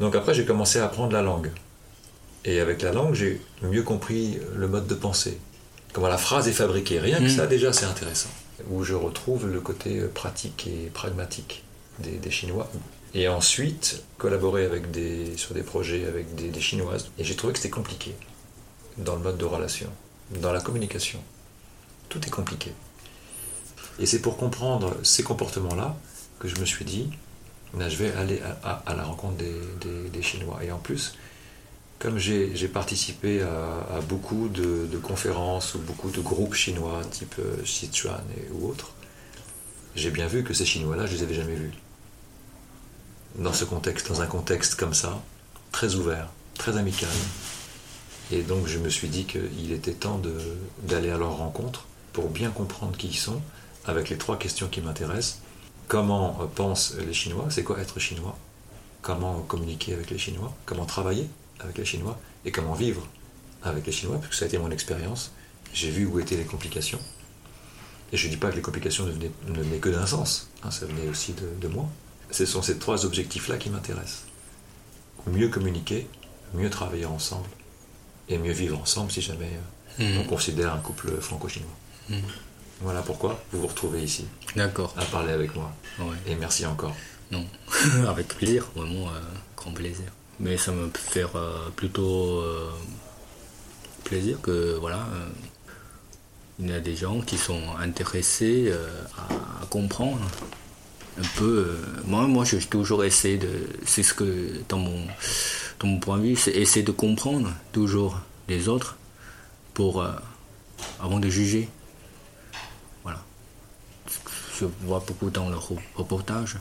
S2: Donc après j'ai commencé à apprendre la langue. Et avec la langue, j'ai mieux compris le mode de pensée. Comment la phrase est fabriquée. Rien que
S3: Mm.
S2: ça, déjà, c'est intéressant. Où je retrouve le côté euh, pratique et pragmatique des, des Chinois. Et ensuite, collaborer avec des, sur des projets avec des, des Chinoises. Et j'ai trouvé que c'était compliqué dans le mode de relation, dans la communication. Tout est compliqué. Et c'est pour comprendre ces comportements-là que je me suis dit, là, je vais aller à, à- à la rencontre des Chinois. Et en plus, comme j'ai participé à, beaucoup de, conférences ou beaucoup de groupes chinois, type euh, Sichuan ou autres, j'ai bien vu que ces Chinois-là, je les avais jamais vus. Dans ce contexte, dans un contexte comme ça, très ouvert, très amical. Et donc je me suis dit qu'il était temps d'aller à leur rencontre pour bien comprendre qui ils sont, avec les trois questions qui m'intéressent. Comment euh, pensent les Chinois? C'est quoi être chinois? Comment communiquer avec les Chinois? Comment travailler? Avec les Chinois Et comment vivre avec les Chinois Parce que ça a été mon expérience. J'ai vu où étaient les complications. Et je ne dis pas que les complications ne venaient, ne venaient que d'un sens. hein, ça venait aussi de, de moi. Ce sont ces trois objectifs-là qui m'intéressent. Mieux communiquer, mieux travailler ensemble et mieux vivre ensemble si jamais euh,
S3: Mhm.
S2: on considère un couple franco-chinois.
S3: Mhm.
S2: Voilà pourquoi vous vous retrouvez ici
S3: D'accord.
S2: à parler avec moi.
S3: Ouais.
S2: Et merci encore.
S3: Non. Avec plaisir, vraiment euh, grand plaisir. Mais ça me fait euh, plutôt euh, plaisir que voilà, euh, il y a des gens qui sont intéressés à, comprendre un peu. moi, moi, je toujours essayé de. C'est ce que dans mon dans mon point de vue, c'est essayer de comprendre toujours les autres pour avant de juger. Voilà. Je vois beaucoup dans le re- reportage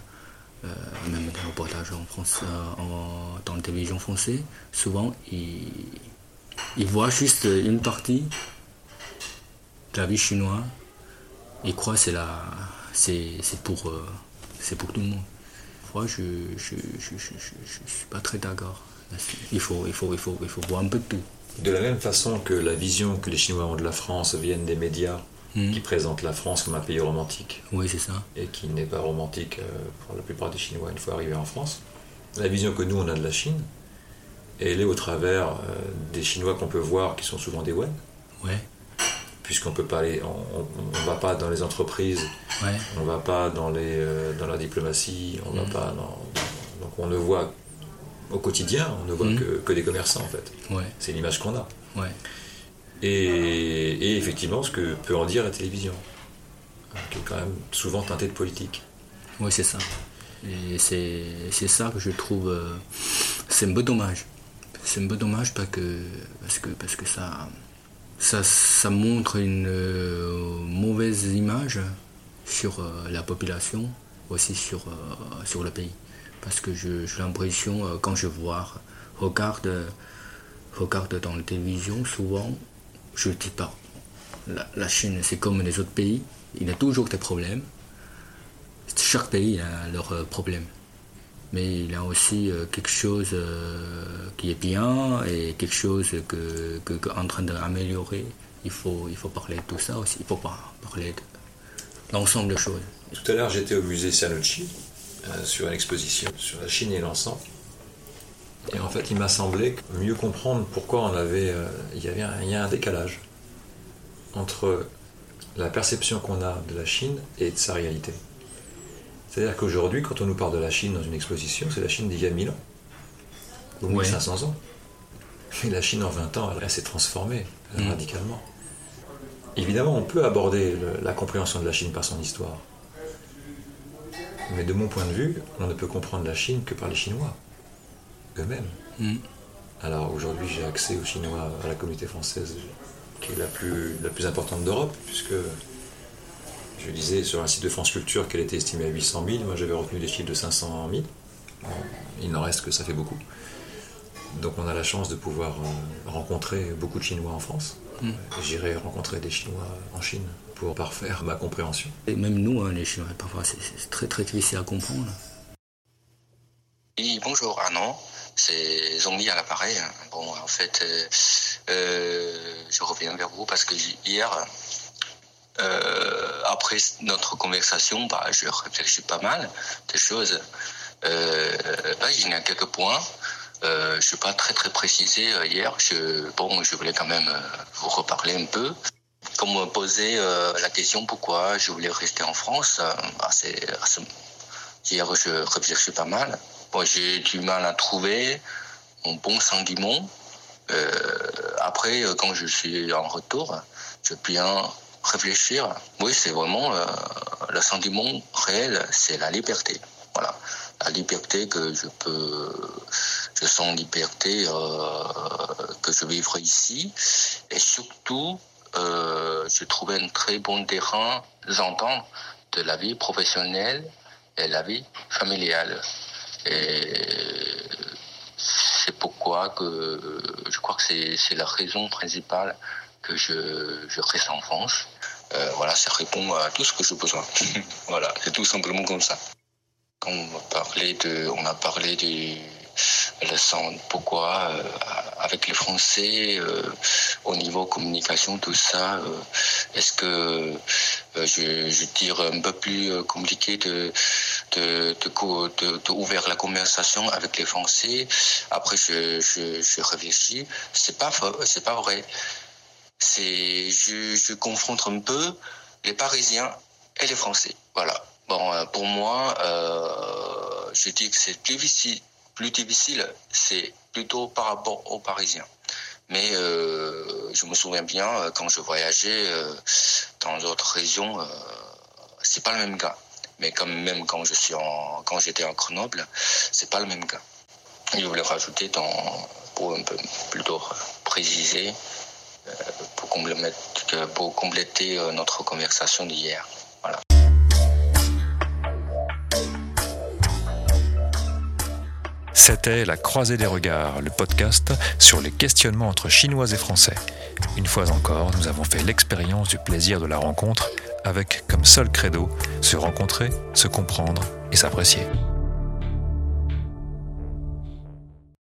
S3: euh, même dans le reportage en France, euh, en- dans la télévision française, souvent ils, ils voient juste une partie de la vie chinoise. Ils croient que c'est c'est, pour, euh, c'est pour tout le monde. Moi, je, je, je, je, je- suis pas très d'accord. Il faut, il faut, il faut, il faut voir un peu de tout.
S2: De la même façon que la vision que les Chinois ont de la France viennent des médias
S3: Mhm.
S2: qui présentent la France comme un pays romantique
S3: Oui, c'est ça.
S2: et qui n'est pas romantique euh, pour la plupart des Chinois une fois arrivés en France, la vision que nous on a de la Chine, elle est au travers euh, des Chinois qu'on peut voir qui sont souvent des Wen,
S3: Ouais,
S2: puisqu'on peut pas aller, on, on va pas dans les entreprises,
S3: ouais,
S2: on va pas dans les euh, dans la diplomatie, on va
S3: Mhm.
S2: pas dans, dans- donc on ne voit au quotidien, on ne voit
S3: Mhm.
S2: que, que des commerçants en fait.
S3: ouais,
S2: C'est l'image qu'on a.
S3: ouais.
S2: Et, effectivement, ce que peut en dire la télévision, hein, qui est quand même souvent teintée de politique.
S3: Oui, c'est ça. Et c'est, ça que je trouve. euh, c'est un peu dommage. C'est un peu dommage parce que, parce que, parce que ça, ça, ça montre une euh, mauvaise image sur euh, la population, aussi sur, sur le pays. Parce que j'ai l'impression, quand je vois, regarde, regarde dans la télévision, souvent, je dis pas. La, Chine, c'est comme les autres pays, il a toujours des problèmes
S4: chaque pays a leurs problèmes. Mais il y a aussi quelque chose qui est bien et quelque chose que, en train d'améliorer. Il faut, il faut parler de tout ça aussi. Il faut pas parler de l'ensemble des choses.
S2: Tout à l'heure, j'étais au musée Sanucci sur une exposition sur la Chine et l'encens. Et en fait, il m'a semblé mieux comprendre pourquoi on avait, il, y avait il y a un décalage entre la perception qu'on a de la Chine et de sa réalité. C'est-à-dire qu'aujourd'hui, quand on nous parle de la Chine dans une exposition, c'est la Chine d'il y a 1000 ans, ou 1500 ans. Mais la Chine en 20 ans, elle, s'est transformée mm. radicalement. Évidemment, on peut aborder la compréhension de la Chine par son histoire. Mais de mon point de vue, on ne peut comprendre la Chine que par les Chinois eux-mêmes. Mm. Alors aujourd'hui, j'ai accès aux Chinois, à la communauté française qui est la plus, la plus importante d'Europe, puisque je disais sur un site de France Culture qu'elle était estimée à 800 000, moi j'avais retenu des chiffres de 500 000. il n'en reste que ça fait beaucoup. Donc on a la chance de pouvoir euh, rencontrer beaucoup de Chinois en France. Hmm. J'irai rencontrer des Chinois en Chine pour parfaire ma compréhension.
S4: Et même nous, hein, les Chinois, parfois c'est très très difficile à comprendre.
S3: Oui, bonjour Arnaud, c'est Zombie à l'appareil. Bon, en fait, euh, euh, je reviens vers vous parce que hier, euh, après notre conversation, bah, je réfléchis pas mal des choses. Il y a quelques points. Je suis pas très très précisé hier. Je, bon, je voulais quand même vous reparler un peu. Comme me posait la question pourquoi je voulais rester en France, bah, hier je réfléchis pas mal. Bon, j'ai du mal à trouver mon bon sentiment euh, après, euh, quand je suis en retour, je bien réfléchir. Oui, c'est vraiment euh, le sentiment réel, c'est la liberté. Voilà, la liberté que je peux, je sens liberté que je vivrai ici, et surtout, je trouvais un très bon terrain j'entends, de la vie professionnelle et la vie familiale. C'est pourquoi que je crois que c'est la raison principale que je, reste en France. Euh, voilà, ça répond à tout ce que j'ai besoin. voilà, c'est tout simplement comme ça. On a parlé de, on a parlé du pourquoi euh, avec les Français euh, au niveau communication tout ça euh, est-ce que je, je dire un peu plus compliqué de de, de, la conversation avec les Français. Après je, je, je réfléchis. C'est pas c'est pas vrai. C'est je, je confronte un peu les Parisiens et les Français. Voilà. Bon pour moi je dis que c'est plus difficile plus difficile, c'est plutôt par rapport aux Parisiens. Mais euh, je me souviens bien euh, quand je voyageais euh, dans d'autres régions, c'est pas le même cas. Mais quand même quand je suis en, quand j'étais en Grenoble, c'est pas le même cas. Je voulais rajouter dans, pour un peu plutôt préciser, pour compléter, pour compléter notre conversation d'hier. Voilà.
S5: C'était La Croisée des Regards, le podcast sur les questionnements entre Chinois et Français. Une fois encore, nous avons fait l'expérience du plaisir de la rencontre avec comme seul credo se rencontrer, se comprendre et s'apprécier.